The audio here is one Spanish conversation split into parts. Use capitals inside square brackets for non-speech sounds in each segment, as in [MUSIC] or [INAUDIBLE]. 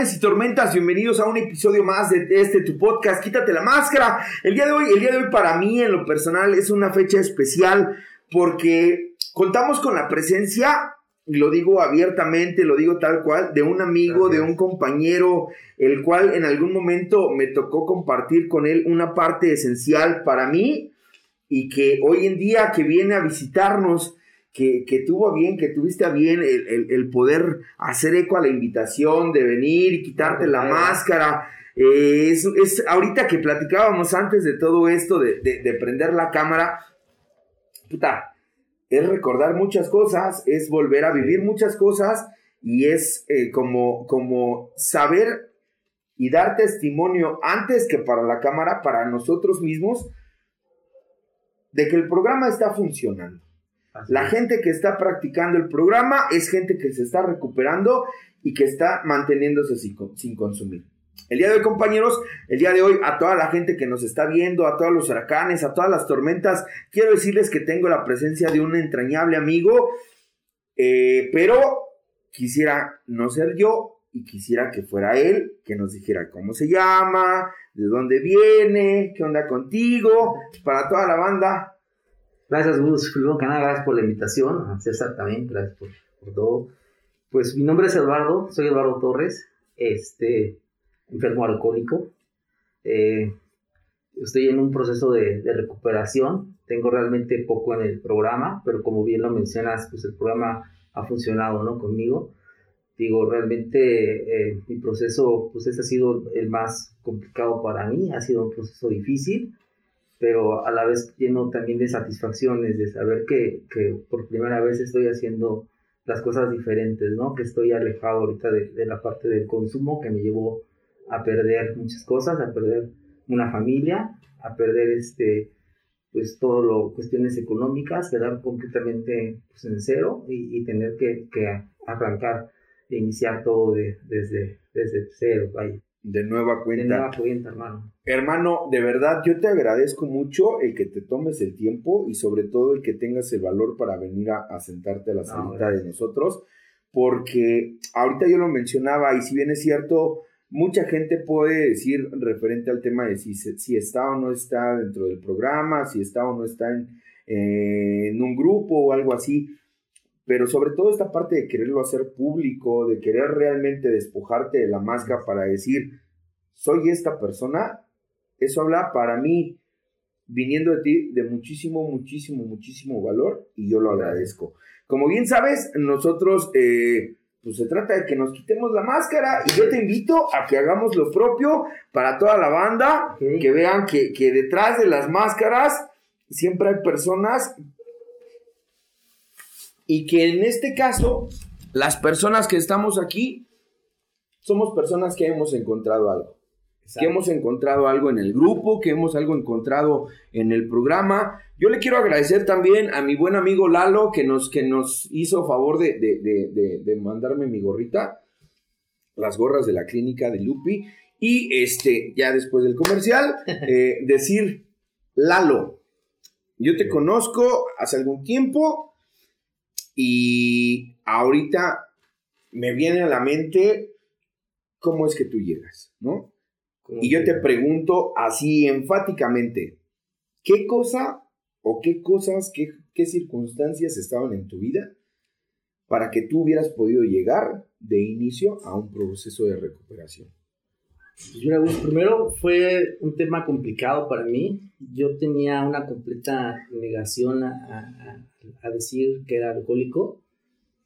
huracanes y tormentas, bienvenidos a un episodio más de este tu podcast, Quítate la máscara. El día de hoy, el día de hoy para mí en lo personal es una fecha especial porque contamos con la presencia, lo digo abiertamente, lo digo tal cual, de un amigo, de un compañero, el cual en algún momento me tocó compartir con él una parte esencial para mí y que hoy en día que viene a visitarnos que, que, tuvo bien, que tuviste a bien el, poder hacer eco a la invitación de venir y quitarte la máscara. Eh, es, ahorita que platicábamos antes de todo esto, de, de, prender la cámara, puta, es recordar muchas cosas, es volver a vivir muchas cosas y es eh, como, como saber y dar testimonio antes que para la cámara, para nosotros mismos, de que el programa está funcionando la gente que está practicando el programa es gente que se está recuperando y que está manteniéndose sin, consumir. El día de hoy, compañeros, el día de hoy, a toda la gente que nos está viendo, a todos los huracanes, a todas las tormentas, quiero decirles que tengo la presencia de un entrañable amigo, eh, pero quisiera no ser yo y quisiera que fuera él, que nos dijera cómo se llama, de dónde viene, qué onda contigo, para toda la banda. Gracias, Gus. Nada, gracias por la invitación. César también, gracias por, todo. Pues mi nombre es Eduardo, soy Eduardo Torres, este, enfermo alcohólico. Eh, estoy en un proceso de, recuperación. Tengo realmente poco en el programa, pero como bien lo mencionas, pues el programa ha funcionado, ¿no? Conmigo. Digo, realmente eh, mi proceso, pues ese ha sido el más complicado para mí, ha sido un proceso difícil pero a la vez lleno también de satisfacciones, de saber que, que, por primera vez estoy haciendo las cosas diferentes, ¿no? Que estoy alejado ahorita de, de, la parte del consumo que me llevó a perder muchas cosas, a perder una familia, a perder este, pues todo lo, cuestiones económicas, quedar completamente pues, en cero y, y tener que, que, arrancar e iniciar todo de, desde, desde cero, vaya. De nueva cuenta. De nueva cuenta, hermano. Hermano, de verdad, yo te agradezco mucho el que te tomes el tiempo y sobre todo el que tengas el valor para venir a, sentarte a la salita de nosotros, porque ahorita yo lo mencionaba y si bien es cierto, mucha gente puede decir referente al tema de si, si está o no está dentro del programa, si está o no está en, eh, en un grupo o algo así, pero sobre todo esta parte de quererlo hacer público, de querer realmente despojarte de la máscara para decir, soy esta persona, eso habla para mí, viniendo de ti, de muchísimo, muchísimo, muchísimo valor y yo lo agradezco. Como bien sabes, nosotros, eh, pues se trata de que nos quitemos la máscara y yo te invito a que hagamos lo propio para toda la banda, que vean que, que detrás de las máscaras siempre hay personas y que en este caso, las personas que estamos aquí, somos personas que hemos encontrado algo. Que hemos encontrado algo en el grupo, que hemos algo encontrado en el programa. Yo le quiero agradecer también a mi buen amigo Lalo que nos, que nos hizo favor de, de, mandarme mi gorrita, las gorras de la clínica de Lupi. Y este, ya después del comercial, [LAUGHS] eh, decir, Lalo, yo te conozco hace algún tiempo, y ahorita me viene a la mente cómo es que tú llegas, ¿no? Y yo te pregunto así enfáticamente, ¿qué cosa o qué cosas, qué, qué circunstancias estaban en tu vida para que tú hubieras podido llegar de inicio a un proceso de recuperación? Pues primero fue un tema complicado para mí. Yo tenía una completa negación a, a, decir que era alcohólico.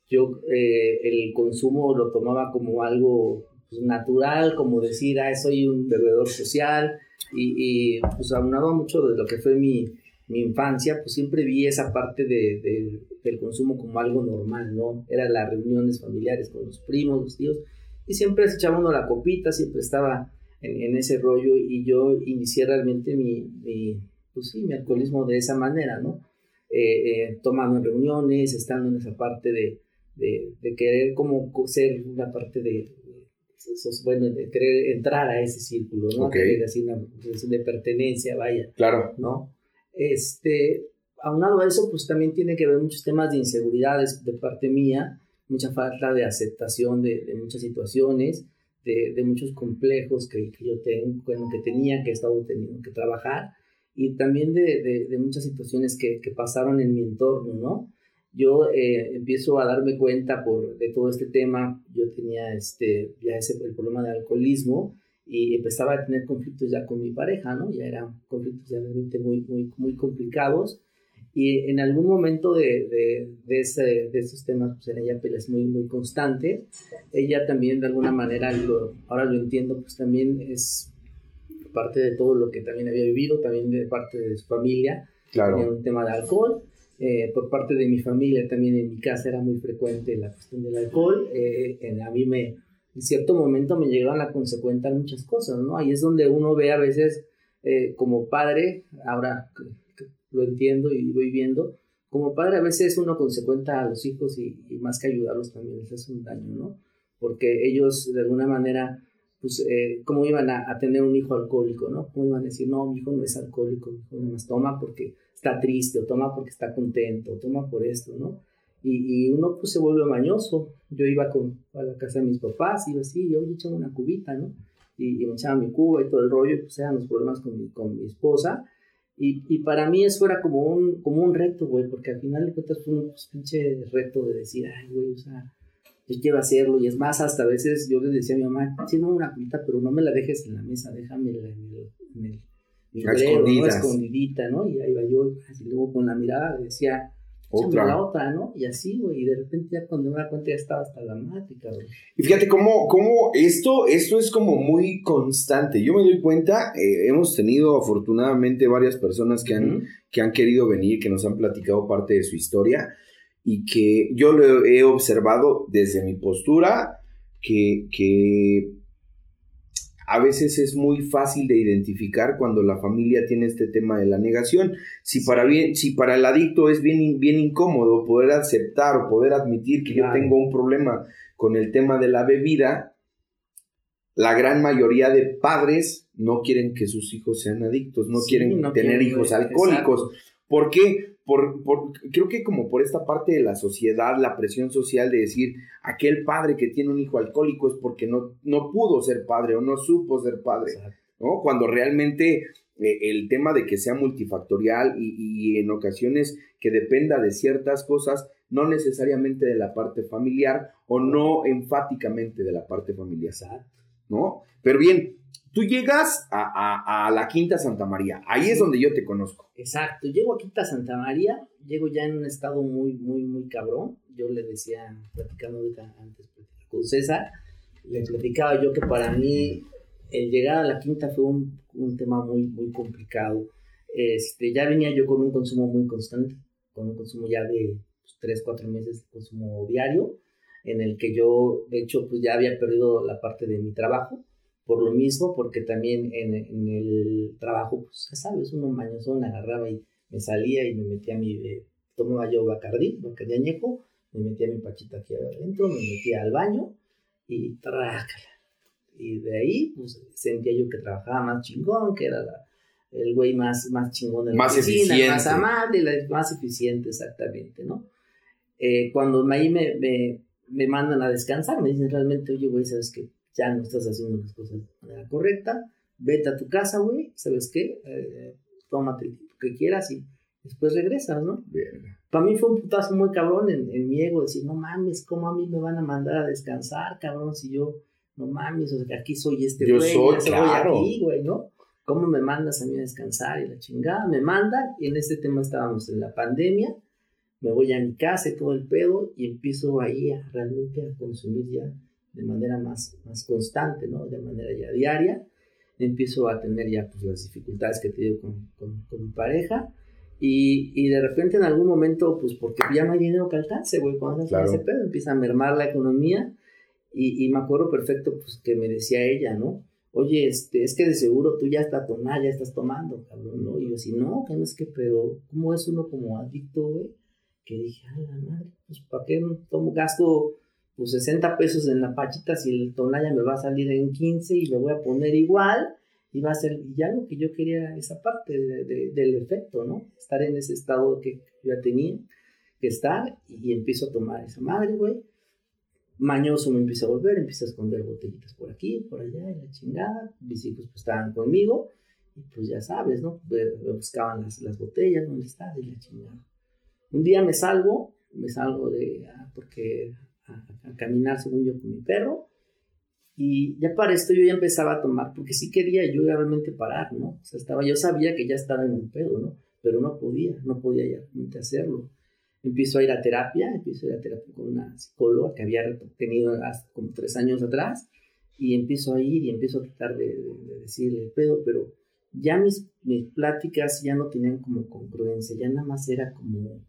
Yo eh, el consumo lo tomaba como algo pues, natural, como decir, ah, soy un bebedor social. Y, y pues aunado mucho de lo que fue mi, mi infancia, pues siempre vi esa parte de, de, del consumo como algo normal, ¿no? Eran las reuniones familiares con los primos, los tíos y siempre se echaba uno la copita, siempre estaba en, ese rollo y yo inicié realmente mi, mi, pues sí, mi alcoholismo de esa manera, ¿no? Eh, eh, tomando en reuniones, estando en esa parte de, de, querer como ser una parte de, bueno, de querer entrar a ese círculo, ¿no? Okay. Así una de pertenencia, vaya. Claro. ¿No? Este, aunado a eso, pues también tiene que ver muchos temas de inseguridades de parte mía, mucha falta de aceptación de, muchas situaciones, de, muchos complejos que, yo tengo, bueno, que tenía, que he estado teniendo que trabajar, y también de, de muchas situaciones que, que, pasaron en mi entorno, ¿no? Yo eh, empiezo a darme cuenta por, de todo este tema, yo tenía este, ya ese, el problema de alcoholismo, y empezaba a tener conflictos ya con mi pareja, ¿no? Ya eran conflictos realmente muy, muy, muy complicados. Y en algún momento de, de, de, ese, de esos temas, pues en ella es muy, muy constante. Ella también de alguna manera, lo, ahora lo entiendo, pues también es parte de todo lo que también había vivido, también de parte de su familia. Claro. Tenía un tema de alcohol. Eh, por parte de mi familia también en mi casa era muy frecuente la cuestión del alcohol. Eh, a mí me, en cierto momento me llegaban a consecuentar muchas cosas, ¿no? Ahí es donde uno ve a veces eh, como padre, ahora lo entiendo y voy viendo, como padre a veces uno consecuenta a los hijos y, más que ayudarlos también les hace un daño, ¿no? Porque ellos de alguna manera, pues, eh, ¿cómo iban a, tener un hijo alcohólico, ¿no? ¿Cómo iban a decir, no, mi hijo no es alcohólico, mi hijo más toma porque está triste, o toma porque está contento, o toma por esto, ¿no? Y, uno pues se vuelve mañoso. Yo iba con, a la casa de mis papás, iba así, yo echaba una cubita, ¿no? Y, me echaba mi cuba y todo el rollo, pues eran los problemas con mi, con mi esposa. Y, y, para mí eso era como un, como un reto, güey, porque al final de cuentas fue un pues, pinche reto de decir, ay, güey, o sea, yo quiero hacerlo. Y es más, hasta a veces yo le decía a mi mamá, no una cubita, pero no me la dejes en la mesa, déjame en el, en el, ¿no? escondidita, ¿no? Y ahí iba yo, así luego con la mirada decía, otra. la otra, ¿no? Y así, güey, y de repente ya cuando me da cuenta ya estaba hasta la mática, güey. Y fíjate cómo, cómo esto, esto es como muy constante. Yo me doy cuenta, eh, hemos tenido afortunadamente varias personas que han, que han querido venir, que nos han platicado parte de su historia y que yo lo he observado desde mi postura, que, que a veces es muy fácil de identificar cuando la familia tiene este tema de la negación. Si para, bien, si para el adicto es bien, bien incómodo poder aceptar o poder admitir que yo tengo un problema con el tema de la bebida, la gran mayoría de padres no quieren que sus hijos sean adictos, no quieren tener hijos alcohólicos. ¿Por qué? Por, creo que como por esta parte de la sociedad, la presión social de decir, aquel padre que tiene un hijo alcohólico es porque no, no pudo ser padre o no supo ser padre, ¿no? Cuando realmente eh, el tema de que sea multifactorial y, en ocasiones que dependa de ciertas cosas, no necesariamente de la parte familiar o no enfáticamente de la parte familiar, ¿no? Pero bien, Tú llegas a, la Quinta Santa María, ahí es donde yo te conozco. Exacto, llego a Quinta Santa María, llego ya en un estado muy, muy, muy cabrón. Yo le decía, platicando ahorita antes con César, le platicaba yo que para mí el llegar a la Quinta fue un, tema muy, muy complicado. Este, ya venía yo con un consumo muy constante, con un consumo ya de pues, 3, 4 meses de consumo diario, en el que yo, de hecho, pues ya había perdido la parte de mi trabajo por lo mismo, porque también en, en el trabajo, pues ya sabes, uno mañosón agarraba y me salía y me metía mi, eh, tomaba yo Bacardí, Bacardí añejo, me metía mi pachita aquí adentro, me metía al baño y trácala. Y de ahí, pues sentía yo que trabajaba más chingón, que era el güey más, más chingón de la más eficiente. más amable, más eficiente, exactamente, ¿no? Eh, cuando ahí me, me, me mandan a descansar, me dicen realmente, oye, güey, ¿sabes qué? Ya no estás haciendo las cosas de manera correcta, vete a tu casa, güey, ¿sabes qué? Eh, tómate el tiempo que quieras y después regresas, ¿no? Para mí fue un putazo muy cabrón en, en, mi ego, decir, no mames, ¿cómo a mí me van a mandar a descansar, cabrón? Si yo, no mames, o sea, que aquí soy este güey, yo soy, claro. aquí, güey, ¿no? ¿Cómo me mandas a mí a descansar? Y la chingada, me mandan, y en este tema estábamos en la pandemia, me voy a mi casa y todo el pedo, y empiezo ahí a realmente a consumir ya de manera más, más constante, ¿no? De manera ya diaria, empiezo a tener ya pues las dificultades que he tenido con, con, mi pareja y, y, de repente en algún momento, pues porque ya no hay dinero que alcance, güey, cuando ese pedo empieza a mermar la economía y, y, me acuerdo perfecto pues que me decía ella, ¿no? Oye, este, es que de seguro tú ya estás tomando, ya estás tomando, cabrón, ¿no? Y yo así, no, que no es que, pero ¿cómo es uno como adicto, güey? Que dije, a la madre, pues ¿para qué tomo gasto pues 60 pesos en la pachita si el tonalla me va a salir en 15 y me voy a poner igual y va a ser ya lo que yo quería esa parte del efecto, ¿no? Estar en ese estado que yo ya tenía que estar y, empiezo a tomar esa madre, güey. mañoso me empieza a volver, empieza a esconder botellitas por aquí, por allá, y la chingada. Mis hijos pues estaban conmigo, y pues ya sabes, ¿no? Buscaban las, las botellas, ¿dónde está? Y la chingada. Un día me salgo, me salgo de, ah, porque a, caminar según yo con mi perro, y ya para esto yo ya empezaba a tomar, porque sí quería yo realmente parar, ¿no? O sea, estaba, yo sabía que ya estaba en un pedo, ¿no? Pero no podía, no podía ya realmente hacerlo empiezo a ir a terapia, empiezo a ir a terapia con una psicóloga que había tenido hace como tres años atrás, y empiezo a ir y empiezo a tratar de, decirle el pedo, pero ya mis, mis pláticas ya no tenían como congruencia, ya nada más era como,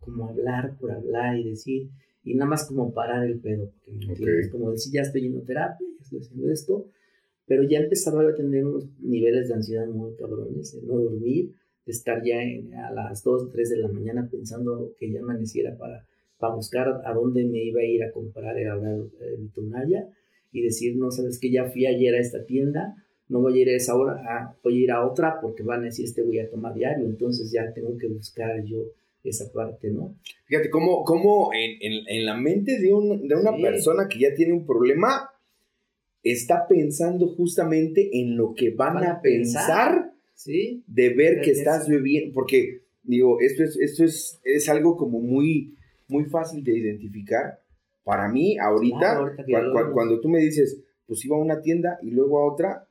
como hablar por hablar y decir, y nada más como parar el pedo, porque como decir, ya estoy en terapia, ya estoy haciendo esto, pero ya empezaba a tener unos niveles de ansiedad muy cabrones, de no dormir, de estar ya a las 2, 3 de la mañana pensando que ya amaneciera para, para buscar a dónde me iba a ir a comprar el, el, Tonaya y decir, no, sabes que ya fui ayer a esta tienda, no voy a ir a esa hora, ah, voy a ir a otra porque van a decir, este voy a tomar diario, entonces ya tengo que buscar yo esa parte, ¿no? Fíjate, cómo, cómo en, en, en, la mente de, un, de una persona que ya tiene un problema, está pensando justamente en lo que van, a pensar. de ver que estás bebiendo, porque digo, esto es, esto es, es algo como muy, muy fácil de identificar. Para mí, ahorita, cuando tú me dices, pues iba a una tienda y luego a otra,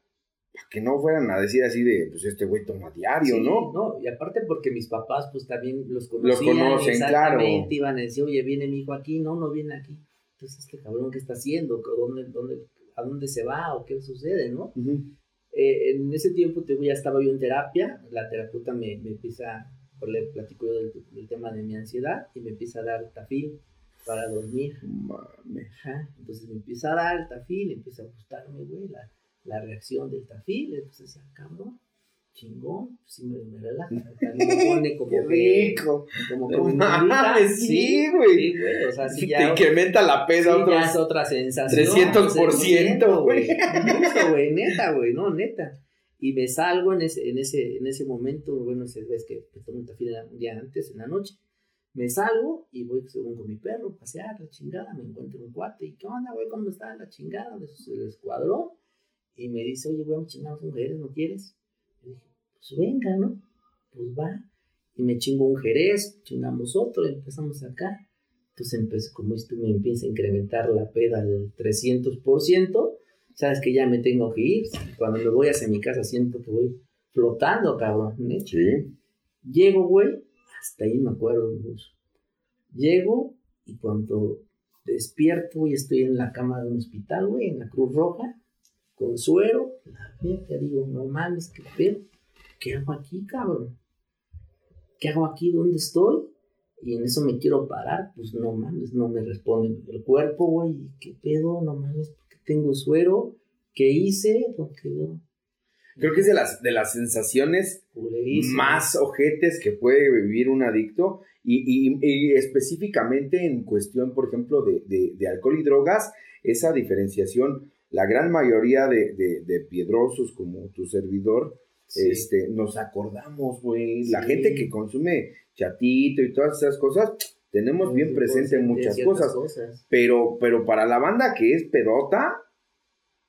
para que no fueran a decir así de, pues este güey toma diario, ¿no? No, y aparte porque mis papás, pues también los conocían. Los conocen, exactamente, claro. Iban a decir, oye, viene mi hijo aquí, no, no viene aquí. Entonces, este cabrón, ¿qué está haciendo? ¿Dónde, dónde, ¿A dónde se va? ¿O qué sucede, no? Eh, en ese tiempo ya estaba yo en terapia, la terapeuta me, me empieza, le platico yo del, tema de mi ansiedad y me empieza a dar tafil para dormir. entonces me empieza a dar el tafil, empieza a gustarme, güey, la, la reacción del tafil, entonces decía, cabrón, chingón, sí me, me relaja, [LAUGHS] me pone como Qué rico. como que me sí, güey. Sí, güey, o sea, si ya te incrementa la pesa sí, ya es otra sensación. 300%, güey. güey, neta, güey, no, neta. Y me salgo en ese, en ese, en ese momento, bueno, se ves que, que tomo un un día antes, en la noche. Me salgo y voy según con mi perro, pasear, la chingada, me encuentro un cuate, y ¿qué onda, güey? ¿Cómo está la chingada? El escuadrón. Y me dice, oye, güey, chingar mujeres, ¿no quieres? Y dije, pues venga, ¿no? Pues va. Y me chingo un jerez, chingamos otro, empezamos acá. Entonces empecé, como esto me empieza a incrementar la peda al 300%, sabes que ya me tengo que ir. Cuando me voy hacia mi casa siento que voy flotando, cabrón. Sí. Llego, güey, hasta ahí me acuerdo, Llego y cuando despierto y estoy en la cama de un hospital, güey, en la Cruz Roja, con suero, la te digo, no mames, qué pedo. ¿qué hago aquí, cabrón? ¿Qué hago aquí? ¿Dónde estoy? Y en eso me quiero parar, pues no mames, no me responde el cuerpo, güey, ¿qué pedo? No mames, porque tengo suero, ¿qué hice? Creo que es de las, de las sensaciones más ojetes que puede vivir un adicto y, y, específicamente en cuestión, por ejemplo, de, de, de, alcohol y drogas, esa diferenciación, la gran mayoría de, de piedrosos como tu servidor, este, nos acordamos, güey. La gente que consume chatito y todas esas cosas, tenemos bien presente muchas cosas, Pero, pero para la banda que es pedota,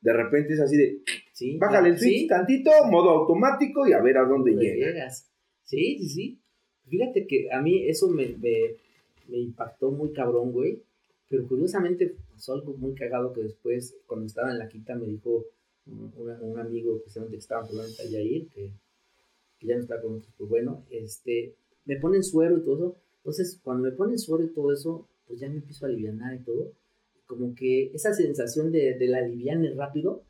de repente es así de, bájale el switch tantito, modo automático y a ver a dónde llegas. Sí, sí, sí. Fíjate que a mí eso me, me, me impactó muy cabrón, güey. Pero curiosamente pasó algo muy cagado que después, cuando estaba en la quita, me dijo, un, amigo que estaba hablando de Yair, que, que ya no está con nosotros, pues bueno, este, me ponen suero y todo eso. Entonces, cuando me ponen suero y todo eso, pues ya me empiezo a aliviar y todo. Como que esa sensación de, de la aliviane rápido,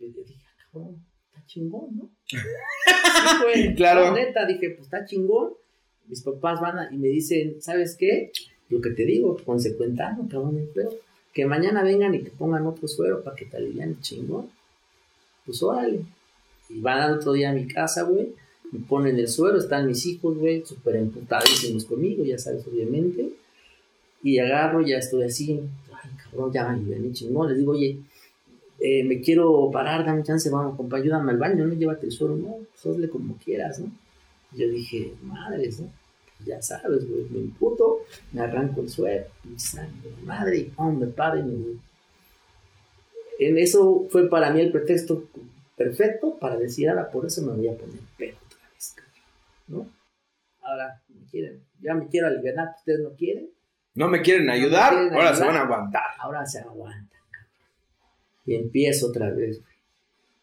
dije, ah, cabrón, está chingón, ¿no? [LAUGHS] claro. neta, dije, pues está chingón. Mis papás van a, y me dicen, ¿sabes qué? Lo que te digo, consecuentando, cabrón, pero que mañana vengan y te pongan otro suero para que te alivian chingón pues órale. Y van al otro día a mi casa, güey, me ponen el suero, están mis hijos, güey, súper emputadísimos conmigo, ya sabes, obviamente. Y agarro, ya estoy así, ay, cabrón, ya me ven chingón. Les digo, oye, eh, me quiero parar, dame chance, vamos, compa, ayúdame al baño, no llévate el suero, no, pues hazle como quieras, ¿no? yo dije, madres, ¿no? Ya sabes, güey, me imputo, me arranco el suelo, sangre, madre, y pum, me paro y me. En eso fue para mí el pretexto perfecto para decir, ahora por eso me voy a poner pedo otra vez, ¿no? Ahora, me quieren, ya me quiero aliviar, ustedes no quieren. No me quieren ayudar, ahora se van a aguantar. Ahora se aguantan, Y empiezo otra vez, güey.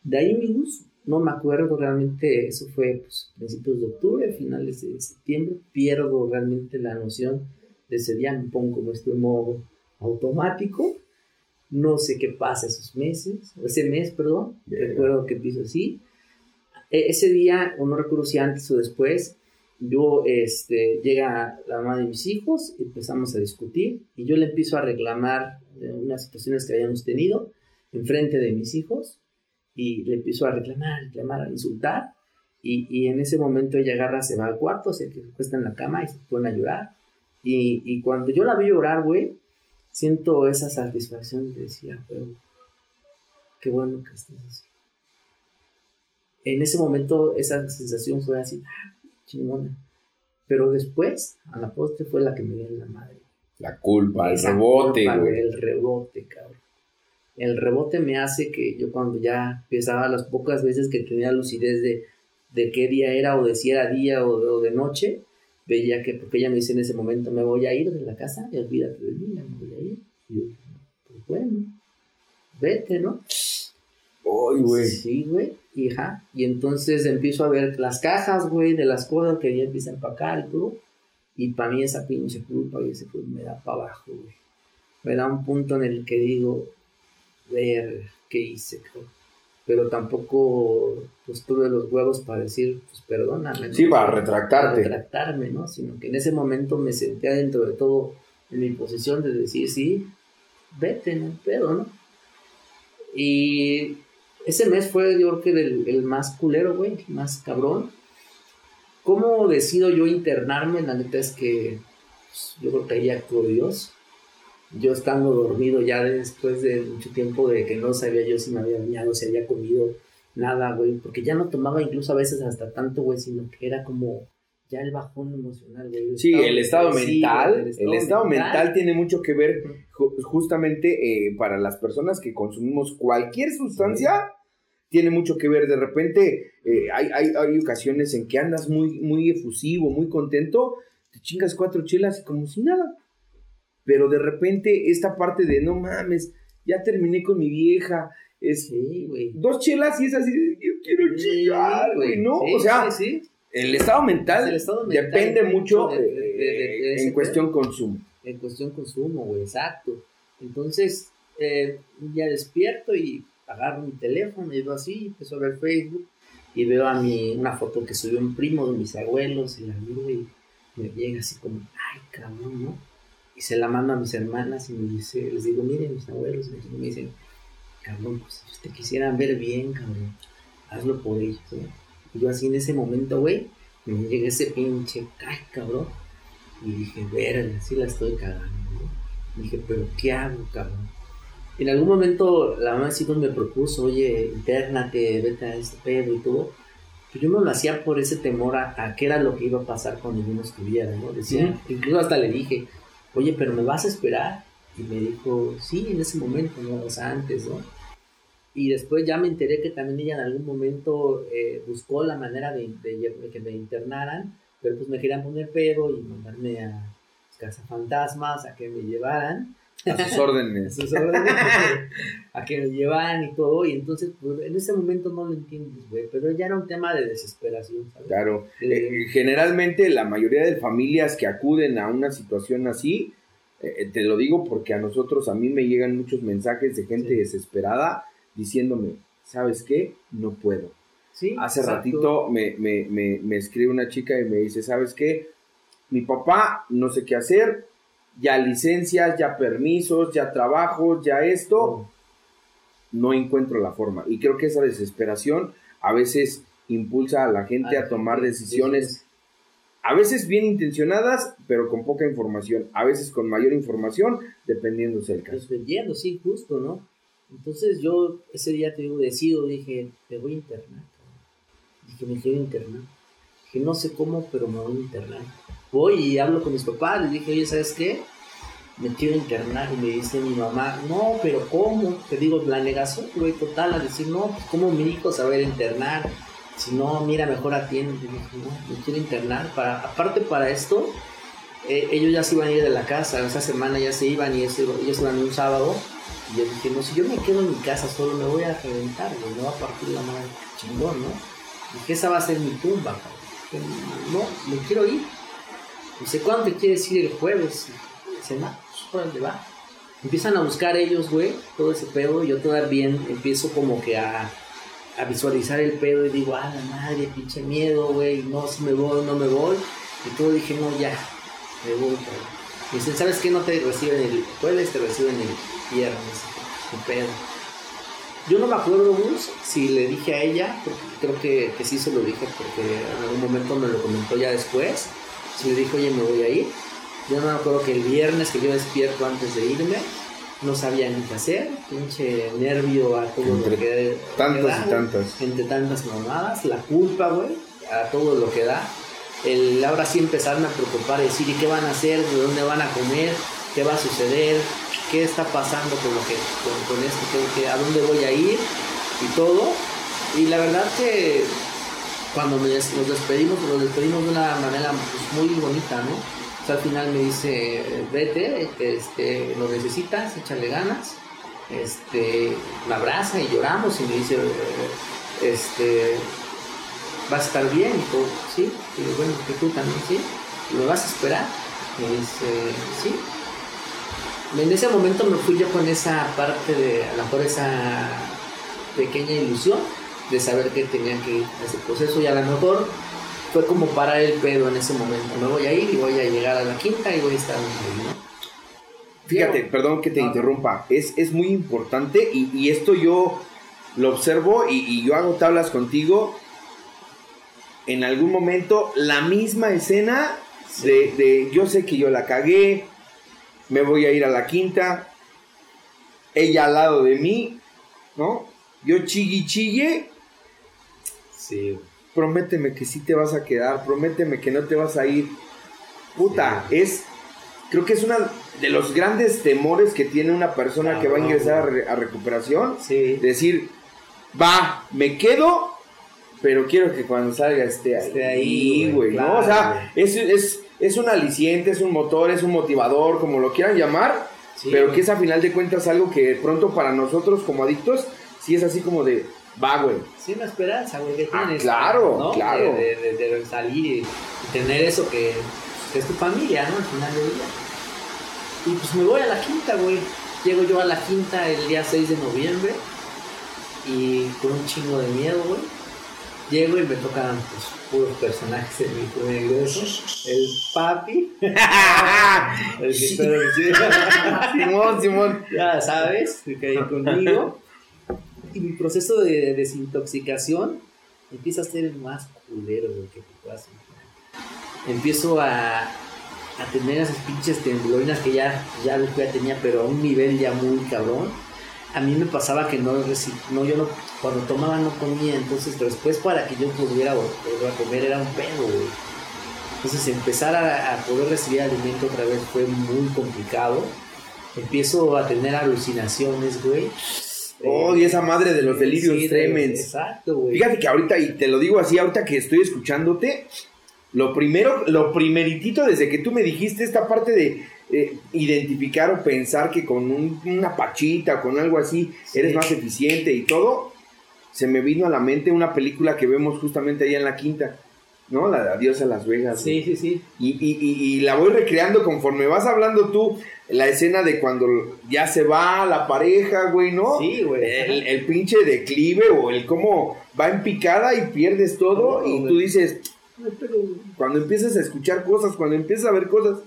De ahí, amigos, no me acuerdo realmente, eso fue pues, principios de octubre, finales de septiembre, pierdo realmente la noción de ese día, me pongo como este modo automático, no sé qué pasa esos meses, ese mes, perdón, recuerdo que empiezo así. E, ese día, o no recuerdo si antes o después, yo, este, llega la mamá de mis hijos, empezamos a discutir y yo le empiezo a reclamar unas situaciones que habíamos tenido enfrente de mis hijos y le empiezo a reclamar, reclamar, a insultar. Y, y, en ese momento ella agarra, se va al cuarto, se cuesta en la cama y se pone a llorar. Y, y cuando yo la vi llorar, güey, siento esa satisfacción de decir, güey, qué bueno que estás así. En ese momento esa sensación fue así, ah, chingona. Pero después, a la postre fue la que me dio en la madre. La culpa, el rebote, güey. El rebote, cabrón el rebote me hace que yo cuando ya empezaba las pocas veces que tenía lucidez de, de qué día era o de si era día o de, noche, veía que, porque ella me dice en ese momento, me voy a ir de la casa y olvídate de mí, ya me voy a ir. Y yo, pues bueno, vete, ¿no? Uy, güey. Sí, güey, hija. Y entonces empiezo a ver las cajas, güey, de las cosas que ella empieza a empacar y todo. Y para mí esa pinche culpa y ese pues me da para abajo, güey. Me da un punto en el que digo, ver qué hice, pero tampoco pues tuve los huevos para decir, pues perdóname. Sí, para retractarte. Para retractarme, ¿no? Sino que en ese momento me sentía dentro de todo en mi posición de decir, sí, vete, no pedo, ¿no? Y ese mes fue, yo creo que el, más culero, güey, más cabrón. ¿Cómo decido yo internarme? La neta es que pues, yo creo que ahí actuó Dios yo estando dormido ya después de mucho tiempo de que no sabía yo si me había bañado, si había comido nada, güey, porque ya no tomaba incluso a veces hasta tanto, güey, sino que era como ya el bajón emocional, güey. Sí, el estado mental, el estado, mental. tiene mucho que ver justamente eh, para las personas que consumimos cualquier sustancia. Tiene mucho que ver, de repente eh, hay, hay, hay, ocasiones en que andas muy, muy efusivo, muy contento, te chingas cuatro chelas y como si nada pero de repente esta parte de no mames, ya terminé con mi vieja, es sí, güey. dos chelas y es así, yo quiero chillar, güey, ¿no? o sea, sí, el, estado mental depende mucho de, en cuestión consumo. En cuestión consumo, güey, exacto. Entonces, eh, ya despierto y agarro mi teléfono y veo así, empiezo a ver Facebook y veo a mi, una foto que subió un primo de mis abuelos y la miro y me llega así como, ay, cabrón, ¿no? Y se la mando a mis hermanas y me dice, les digo, miren mis abuelos, y me dicen, cabrón, pues si te quisieran ver bien, cabrón, hazlo por ellos, Y yo así en ese momento, güey, me llega ese pinche, ay, cabrón, y dije, verga, así la estoy cagando, ¿no? dije, pero ¿qué hago, cabrón? En algún momento la mamá de hijos me propuso, oye, internate, vete a este pedo y todo. Pero yo no lo hacía por ese temor a, qué era lo que iba a pasar cuando yo no estuviera, ¿no? Decía, incluso hasta le dije, oye, pero me vas a esperar. Y me dijo, sí, en ese momento, ¿no? O antes, ¿no? Y después ya me enteré que también ella en algún momento eh, buscó la manera de, que me internaran, pero pues me querían poner pedo y mandarme a casa fantasmas a que me llevaran. A sus órdenes. a sus órdenes. a que me llevaran y todo. Y entonces, pues en ese momento no lo entiendes, güey. Pero ya era un tema de desesperación, ¿sabes? Claro. Eh, generalmente la mayoría de familias que acuden a una situación así, eh, te lo digo porque a nosotros, a mí me llegan muchos mensajes de gente desesperada diciéndome, ¿sabes qué? No puedo. Sí, Hace ratito me, me, me, me escribe una chica y me dice, ¿sabes qué? Mi papá no sé qué hacer, ya licencias, ya permisos, ya trabajos, ya esto, no encuentro la forma. Y creo que esa desesperación a veces impulsa a la gente a tomar decisiones, a veces bien intencionadas, pero con poca información, a veces con mayor información, dependiendo del caso. Dependiendo, sí, justo, ¿no? Entonces yo ese día te digo, decido, dije, me voy a internar. Dije, me quiero internar. Dije, no sé cómo, pero me voy a internar voy y hablo con mis papás, les dije, oye, ¿sabes qué? Me quiero internar y me dice mi mamá, no, pero ¿cómo? Te digo, la negación, güey, total, a decir, no, pues ¿cómo mi hijo saber internar? Si no, mira, mejor atiende. No, me quiero internar. Para, aparte para esto, eh, ellos ya se iban a ir de la casa, esa semana ya se iban y ellos, ellos iban un sábado. Y yo dije, no, si yo me quedo en mi casa solo me voy a reventar, güey, me va a partir la madre chingón, ¿no? Dije, esa va a ser mi tumba. No, me quiero ir. Dice, ¿cuándo te quieres ir el jueves? Dice, no, pues dónde va. Empiezan a buscar ellos, güey, todo ese pedo. Yo todavía empiezo como que a, a visualizar el pedo y digo, ah, la madre, pinche miedo, güey, no, si me voy, no me voy. Y todo dije, no, ya, me voy, cabrón. Y dicen, ¿sabes qué? No te reciben el jueves, te reciben el viernes. ¿Qué pedo? Yo no me acuerdo, Gus, si le dije a ella, porque creo que, sí se lo dije, porque en algún momento me lo comentó ya después. Si le dije, oye, me voy a ir. Yo no me acuerdo que el viernes que yo despierto antes de irme, no sabía ni qué hacer, pinche nervio a todo entre lo que Tantas y tantas. Entre tantas mamadas, la culpa, güey, a todo lo que da. El ahora sí empezarme a preocupar, decir, ¿y qué van a hacer? ¿De dónde van a comer? ¿Qué va a suceder? ¿Qué está pasando con lo que con, con esto? ¿Qué, qué, a dónde voy a ir? Y todo. Y la verdad que cuando nos despedimos, nos despedimos de una manera pues, muy bonita, ¿no? O sea, al final me dice, vete, este, lo necesitas, échale ganas. Este, me abraza y lloramos y me dice, este, vas a estar bien y todo, ¿sí? Y bueno, que tú también, ¿sí? ¿Y me vas a esperar? Me dice, sí. En ese momento me fui yo con esa parte de, a lo mejor esa pequeña ilusión de saber que tenía que ir a ese proceso y a lo mejor fue como parar el pedo en ese momento. Me voy a ir y voy a llegar a la quinta y voy a estar ahí, ¿no? Fíjate, perdón que te interrumpa, es, es muy importante y, y esto yo lo observo y, y, yo hago tablas contigo. En algún momento, la misma escena sí. de, de yo sé que yo la cagué, me voy a ir a la quinta, ella al lado de mí, ¿no? Yo chigui chille. Sí. Prométeme que sí te vas a quedar, prométeme que no te vas a ir. Puta, sí. es. Creo que es uno de los grandes temores que tiene una persona ah, que va a ingresar a, re, a recuperación. Sí. Decir, va, me quedo, pero quiero que cuando salga esté ahí, esté ahí güey, claro, ¿no? O sea, es, es, es un aliciente, es un motor, es un motivador, como lo quieran llamar, sí, pero que es a final de cuentas algo que pronto para nosotros como adictos, sí es así como de, va, güey. Sí, una esperanza, güey, que ah, tienes. Claro, ¿no? claro. De, de, de, salir y tener eso que, que, es tu familia, ¿no? Al final del día. Y pues me voy a la quinta, güey. Llego yo a la quinta el día 6 de noviembre y con un chingo de miedo, güey llego y me tocan pues, puros personajes en mi primer ingreso. El papi. [LAUGHS] el que. [LAUGHS] Simón, Simón. Ya sabes, que ahí conmigo. Y mi proceso de desintoxicación empieza a ser el más culero güey, que te puedas. Empiezo a, a tener esas pinches temblorinas que ya, ya, ya tenía, pero a un nivel ya muy cabrón a mí me pasaba que no, no yo no, cuando tomaba no comía, entonces después para que yo pudiera volver a comer era un pedo, güey. Entonces empezar a, poder recibir alimento otra vez fue muy complicado. Empiezo a tener alucinaciones, güey. Oh, y esa madre de los delirios sí, tremens. Exacto, güey. Fíjate que ahorita, y te lo digo así, ahorita que estoy escuchándote, lo primero, lo primeritito desde que tú me dijiste esta parte de eh, identificar o pensar que con un, una pachita, con algo así, sí. eres más eficiente y todo, se me vino a la mente una película que vemos justamente ahí en la quinta, ¿no? La de Adiós a Las Vegas. Sí, sí, sí. Y, y, y, y, la voy recreando conforme vas hablando tú, la escena de cuando ya se va la pareja, güey, ¿no? Sí, güey. El, el, pinche declive o el cómo va en picada y pierdes todo, y tú dices, pero cuando empiezas a escuchar cosas, cuando empiezas a ver cosas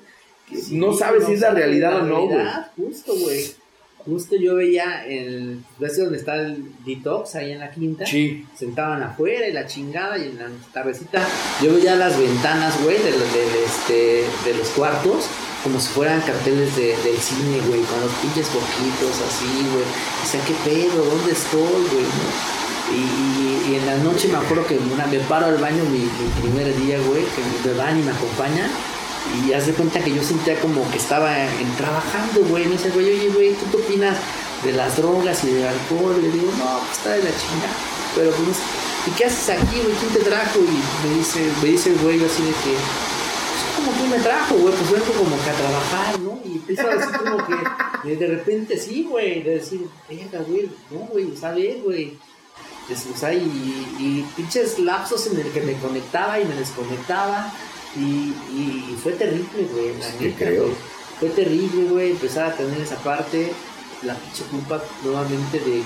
Sí, no sabes no si es la realidad, la o no, güey. Justo, güey. Justo yo veía el. ¿Ves donde está el detox ahí en la quinta? Sí. Sentaban afuera y la chingada y en la tardecita. Yo veía las ventanas, güey, de, de, de, este, de los cuartos como si fueran carteles de, del cine, güey, con los pinches poquitos así, güey. O sea, ¿qué pedo? ¿Dónde estoy, güey? Y, y, y, en la noche me acuerdo que una, me paro al baño mi, mi primer día, güey, que me van y me acompañan Y haz de cuenta que yo sentía como que estaba en, trabajando, güey. Me dice, güey, oye, güey, ¿tú qué opinas de las drogas y del alcohol? Le digo, no, pues está de la chingada. Pero pues, ¿y qué haces aquí, güey? ¿Quién te trajo? Y me dice, me dice el güey así de que, pues, como que me trajo, güey? Pues vengo como que a trabajar, ¿no? Y empiezo a decir como que, de repente sí, güey, de decir, venga, güey, no, güey, ¿sabes, güey? O sea, y, y, pinches lapsos en el que me conectaba y me desconectaba. Y, y fue terrible, güey, la neta, güey. Fue terrible, güey, empezar a tener esa parte, la pinche culpa nuevamente de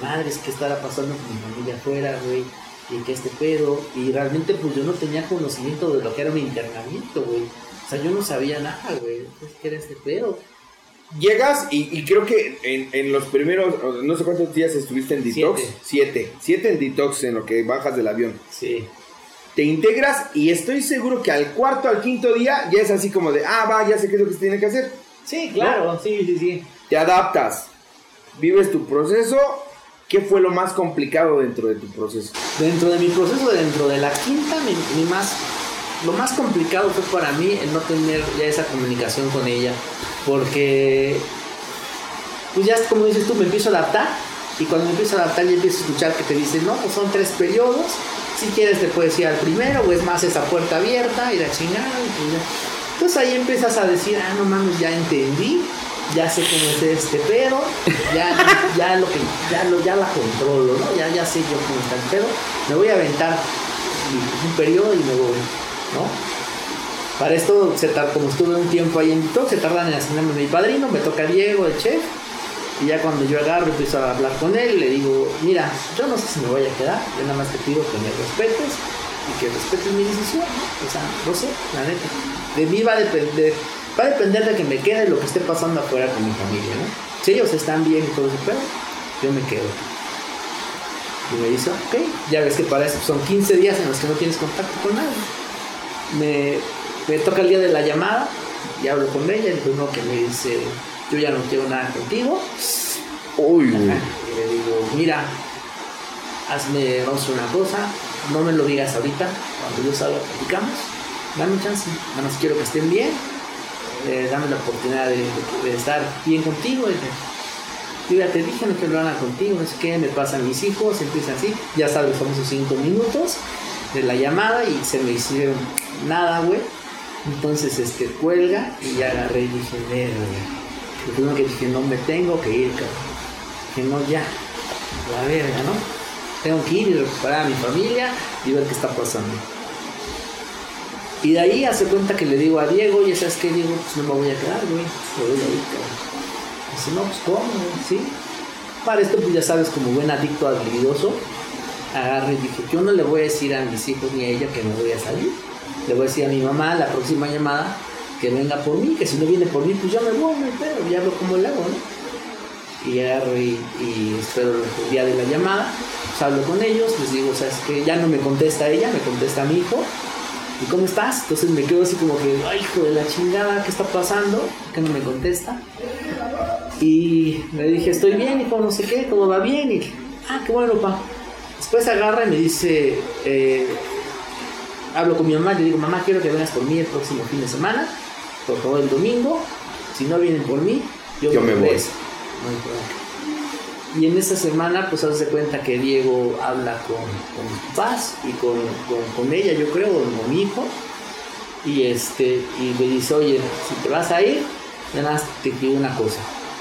madres, ¿qué estará pasando con mi familia afuera, güey? Y que este pedo. Y realmente, pues yo no tenía conocimiento de lo que era mi internamiento, güey. O sea, yo no sabía nada, güey. ¿Qué era este pedo? Llegas y, creo que en, los primeros, no sé cuántos días estuviste en detox. Siete. Siete. en detox en lo que bajas del avión. Sí. Te integras y estoy seguro que al cuarto, al quinto día ya es así como de, ah, va, ya sé qué es lo que se tiene que hacer. Sí, claro, sí, sí, sí. Te adaptas, vives tu proceso. ¿Qué fue lo más complicado dentro de tu proceso? Dentro de mi proceso, dentro de la quinta, mi más lo más complicado fue para mí el no tener ya esa comunicación con ella, porque pues ya como dices tú, me empiezo a adaptar y cuando me empiezo a adaptar ya empiezo a escuchar que te dicen, no, pues son tres periodos, si quieres te puedes ir al primero o es más esa puerta abierta y la chingada. Y Entonces ahí empiezas a decir, ah, no mames, ya entendí, ya sé cómo es este pedo, ya, ya lo que, ya lo, ya la controlo, ¿no? Ya, ya sé yo cómo está el pedo, me voy a aventar un periodo y me voy. ¿no? Para esto, se como estuve un tiempo ahí en TikTok, se tardan en asignarme mi padrino, me toca Diego, el chef, y ya cuando yo agarro, empiezo a hablar con él y le digo, mira, yo no sé si me voy a quedar, yo nada más te pido que me respetes y que respetes mi decisión, o sea, no sé, la neta. De mí va a depender, va a depender de que me quede lo que esté pasando afuera con mi familia, ¿no? Si ellos están bien y todo eso, pero yo me quedo. Y me dice, ok, ya ves que para eso son 15 días en los que no tienes contacto con nadie me, toca el día de la llamada y hablo con ella. El primero que me dice, yo ya no quiero nada contigo. Uy, y le digo, mira, hazme, vamos a hacer una cosa, no me lo digas ahorita, cuando yo salga platicamos, dame chance, nada más quiero que estén bien, eh, dame la oportunidad de, estar bien contigo. Y, ya te dije, no quiero hablar contigo, no sé qué, me pasan mis hijos, empieza así, ya sabes, son esos cinco minutos de la llamada y se me hicieron nada, güey. Entonces, este, cuelga y ya agarré y dije, ver, Lo que no me tengo que ir, cabrón. Que no, ya. La verga, ¿no? Tengo que ir y recuperar a mi familia y ver qué está pasando. Y de ahí hace cuenta que le digo a Diego, y sabes qué, Diego, pues no me voy a quedar, güey. Me voy a ir, cabrón. Dice, no, pues cómo, ¿sí? Para esto, pues ya sabes, como buen adicto habilidoso, agarré y dije, yo no le voy a decir a mis hijos ni a ella que me voy a salir le voy a decir a mi mamá la próxima llamada que venga por mí, que si no viene por mí, pues ya me voy, pero ya veo cómo le hago, ¿no? Y agarro y, espero el día de la llamada, pues hablo con ellos, les digo, o sea, es que ya no me contesta ella, me contesta mi hijo, ¿y cómo estás? Entonces me quedo así como que, ay, hijo de la chingada, ¿qué está pasando? Que no me contesta. Y le dije, estoy bien, hijo, no sé qué, todo va bien. Y, ah, qué bueno, pa. Después agarra y me dice, eh, hablo con mi mamá, le digo, mamá, quiero que vengas por mí el próximo fin de semana, por favor el domingo, si no vienen por mí, yo, me voy. y en esa semana, pues hace cuenta que Diego habla con, con mis papás y con, con, ella, yo creo, con mi hijo. Y este, y me dice, oye, si te vas a ir, nada más te pido una cosa.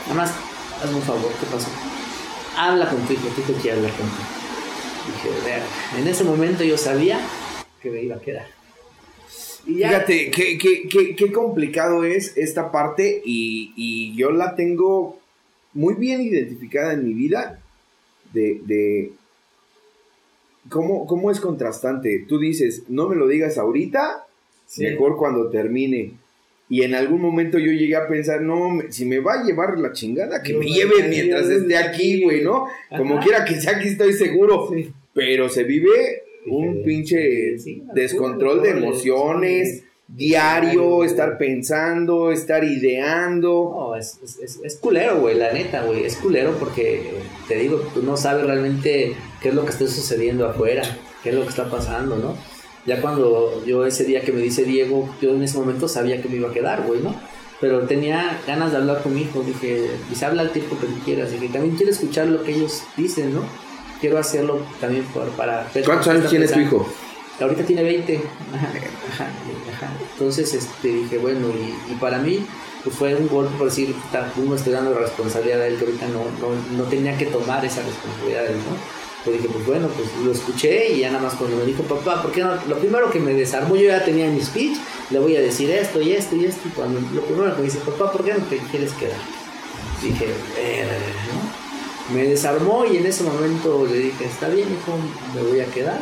Nada más, hazme un favor, ¿qué pasó? Habla con tu hijo, tu hijo quiere hablar contigo. Dije, en ese momento yo sabía que me iba a quedar. Fíjate, qué, qué, qué, complicado es esta parte y, yo la tengo muy bien identificada en mi vida de, de cómo, cómo, es contrastante. Tú dices, no me lo digas ahorita, mejor cuando termine. Y en algún momento yo llegué a pensar, no, si me va a llevar la chingada, que me lleve mientras esté aquí, güey, ¿no? Como quiera que sea, aquí estoy seguro. Pero se vive un pinche descontrol de emociones, diario, estar pensando, estar ideando. No, es, es, es culero, güey, la neta, güey, es culero porque, te digo, tú no sabes realmente qué es lo que está sucediendo afuera, qué es lo que está pasando, ¿no? Ya cuando yo ese día que me dice Diego, yo en ese momento sabía que me iba a quedar, güey, ¿no? Pero tenía ganas de hablar con mi hijo, dije, dice, habla el tiempo que tú quieras, y que también quiero escuchar lo que ellos dicen, ¿no? Quiero hacerlo también por, para... ¿Cuántos años tiene tu hijo? Ahorita tiene 20. Ajá, ajá, ajá. Entonces, este, dije, bueno, y, y para mí pues fue un golpe por decir, uno estoy dando la responsabilidad a él, que ahorita no, no, no tenía que tomar esa responsabilidad él, ¿no? Pues dije, pues bueno, pues lo escuché y ya nada más cuando me dijo, papá, ¿por qué no? Lo primero que me desarmó, yo ya tenía mi speech, le voy a decir esto y esto y esto, y cuando lo primero que me dice, papá, ¿por qué no te quieres quedar? Dije, eh, ¿no? Me desarmó y en ese momento le dije, está bien, hijo, me voy a quedar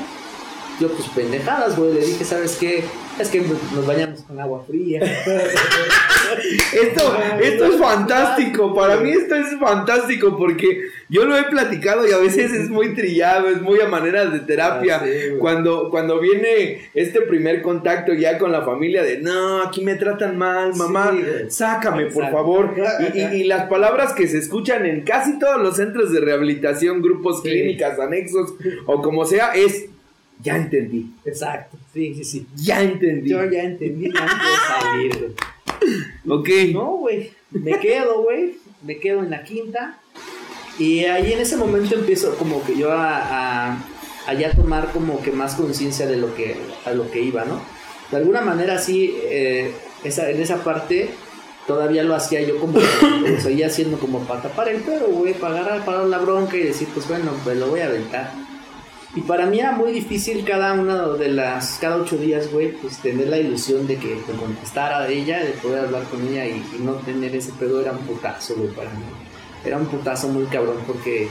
yo, pues pendejadas, güey. Le dije, ¿sabes qué? Es que nos bañamos con agua fría. [LAUGHS] esto, esto es fantástico. Para mí esto es fantástico porque yo lo he platicado y a veces es muy trillado, es muy a manera de terapia. Ah, cuando, cuando viene este primer contacto ya con la familia de, no, aquí me tratan mal, mamá, sácame, por favor. [LAUGHS] Y, y, las palabras que se escuchan en casi todos los centros de rehabilitación, grupos, clínicas, anexos o como sea, es ya entendí. Exacto, sí, sí, sí. Ya entendí. Yo ya entendí antes de salir, Ok. No, güey. Me quedo, güey. Me quedo en la quinta. Y ahí en ese momento empiezo como que yo a, a, ya tomar como que más conciencia de lo que, a lo que iba, ¿no? De alguna manera sí, eh, esa, en esa parte todavía lo hacía yo como, lo seguía haciendo como para tapar el pedo, güey, para agarrar, para la bronca y decir, pues bueno, pues lo voy a aventar y para mí era muy difícil cada una de las, cada ocho días, güey, pues tener la ilusión de que me contestara a ella, de poder hablar con ella y, no tener ese pedo era un putazo, güey, para mí. Era un putazo muy cabrón porque,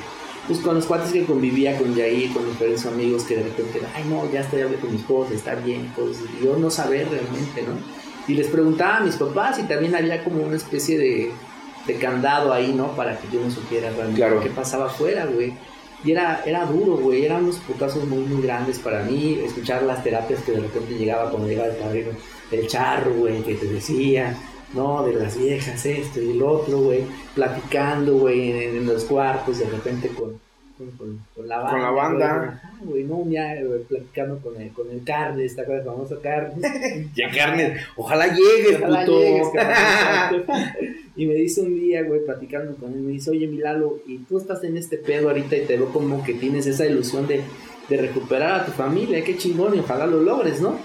pues con los cuates que convivía con Yair, con diferentes amigos que de repente, ay no, ya estoy hablando con mi esposa, está bien, y yo no saber realmente, ¿no? Y les preguntaba a mis papás y también había como una especie de, de candado ahí, ¿no? Para que yo no supiera realmente qué pasaba afuera, güey. Y era, era duro, güey, eran unos putazos muy, muy grandes para mí, escuchar las terapias que de repente llegaba cuando llegaba el padrino, el charro, güey, que te decía, no, de las viejas, esto y el otro, güey, platicando, güey, en, los cuartos, de repente con, con, la banda. Con la banda. Güey, no, ya platicando con el, con el Carnes, ¿te acuerdas? Famoso Carnes. [LAUGHS] ya Carnes, [LAUGHS] ojalá llegues, ojalá puto. Llegues, [LAUGHS] y me dice un día, güey, platicando con él, me dice, oye, Milalo, y tú estás en este pedo ahorita y te veo como que tienes esa ilusión de, de recuperar a tu familia, qué chingón, y ojalá lo logres, ¿no?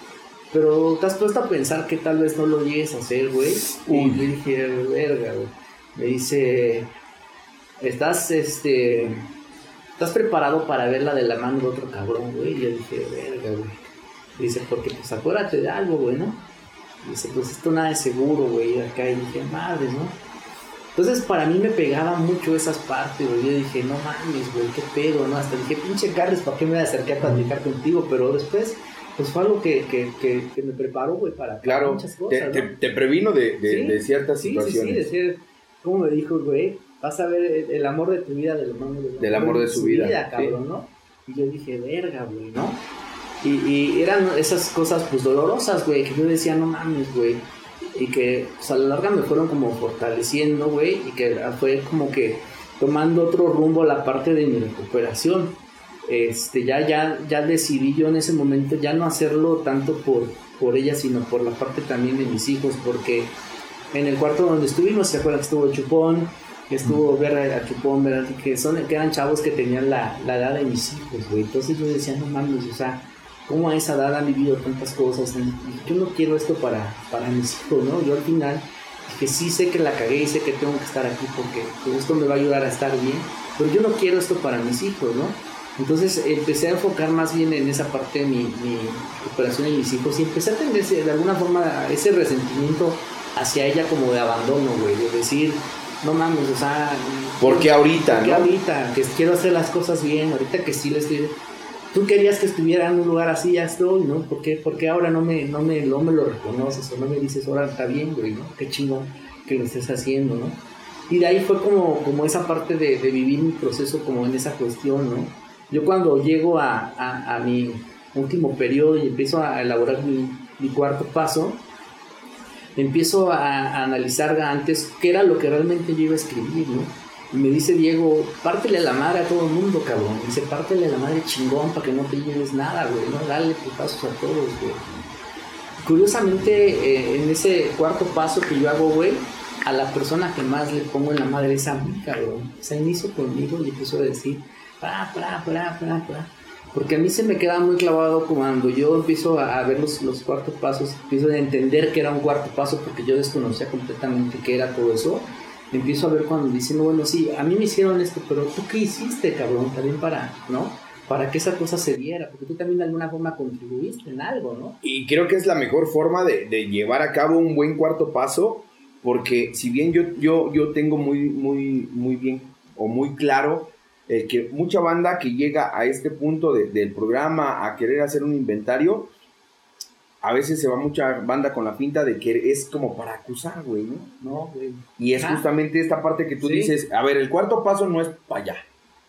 Pero te has puesto a pensar que tal vez no lo llegues a hacer, güey. Y le dije, verga, güey. Me dice, estás, este, estás preparado para verla de la mano de otro cabrón, güey. Y yo dije, verga, güey. Dice, porque pues acuérdate de algo, güey, ¿no? Dice, pues esto nada es seguro, güey. Acá y dije, madre, ¿no? Entonces para mí me pegaba mucho esas partes, güey. Yo dije, no mames, güey, qué pedo, ¿no? Hasta dije, pinche Carles, ¿para qué me acerqué a platicar contigo? Pero después, pues fue algo que, que, que, me preparó, güey, para claro, muchas cosas. Te, te, previno de, de, ciertas situaciones. Sí, sí, decir, como me dijo, güey, vas a ver el, amor de tu vida del amor de, del amor de, su vida. vida cabrón, ¿no? Y yo dije, verga, güey, ¿no? Y, eran esas cosas pues dolorosas, güey, que yo decía, no mames, güey. Y que pues, a la larga me fueron como fortaleciendo, güey, y que fue como que tomando otro rumbo la parte de mi recuperación. Este, ya, ya, ya decidí yo en ese momento ya no hacerlo tanto por, por ella, sino por la parte también de mis hijos, porque en el cuarto donde estuvimos, ¿se acuerdan que estuvo Chupón? Que estuvo ver a Chupón, ¿verdad? Que, son, que eran chavos que tenían la, la edad de mis hijos, güey. Entonces yo decía, no mames, o sea, cómo a esa edad han vivido tantas cosas. Y yo no quiero esto para, para mis hijos, ¿no? Yo al final que sí sé que la cagué y sé que tengo que estar aquí porque pues, esto me va a ayudar a estar bien, pero yo no quiero esto para mis hijos, ¿no? Entonces empecé a enfocar más bien en esa parte de mi, mi recuperación de mis hijos y empecé a tener de alguna forma ese resentimiento hacia ella como de abandono, güey, de decir, no mames, o sea... Porque ahorita, porque ahorita, que quiero hacer las cosas bien, ahorita que sí le estoy tú querías que estuviera en un lugar así, ya estoy, ¿no? ¿Por qué, porque ahora no me, no, me, no me lo reconoces o no me dices, ahora está bien, güey, ¿no? Qué chingón que lo estés haciendo, ¿no? Y de ahí fue como, como esa parte de, vivir mi proceso como en esa cuestión, ¿no? Yo cuando llego a, a, mi último periodo y empiezo a elaborar mi, mi cuarto paso, empiezo a, a, analizar antes qué era lo que realmente yo iba a escribir, ¿no? Me dice Diego, pártele a la madre a todo el mundo, cabrón. Dice, pártele a la madre chingón para que no te lleves nada, güey. No, dale pasos a todos, güey. Curiosamente, eh, en ese cuarto paso que yo hago, güey, a la persona que más le pongo en la madre es a mí, cabrón. Se inició conmigo y empezó a decir, pra, pra, pra, pra, pra. Porque a mí se me queda muy clavado cuando yo empiezo a, ver los, los cuartos pasos, empiezo a entender que era un cuarto paso porque yo desconocía completamente qué era todo eso. Empiezo a ver cuando dicen, bueno, sí, a mí me hicieron esto, pero tú qué hiciste, cabrón, también para, ¿no? Para que esa cosa se diera, porque tú también de alguna forma contribuiste en algo, ¿no? Y creo que es la mejor forma de, de llevar a cabo un buen cuarto paso, porque si bien yo, yo, yo tengo muy, muy, muy bien o muy claro eh, que mucha banda que llega a este punto del programa a querer hacer un inventario, a veces se va mucha banda con la pinta de que es como para acusar, güey, ¿no? No, güey. Y es justamente esta parte que tú dices, a ver, el cuarto paso no es para allá.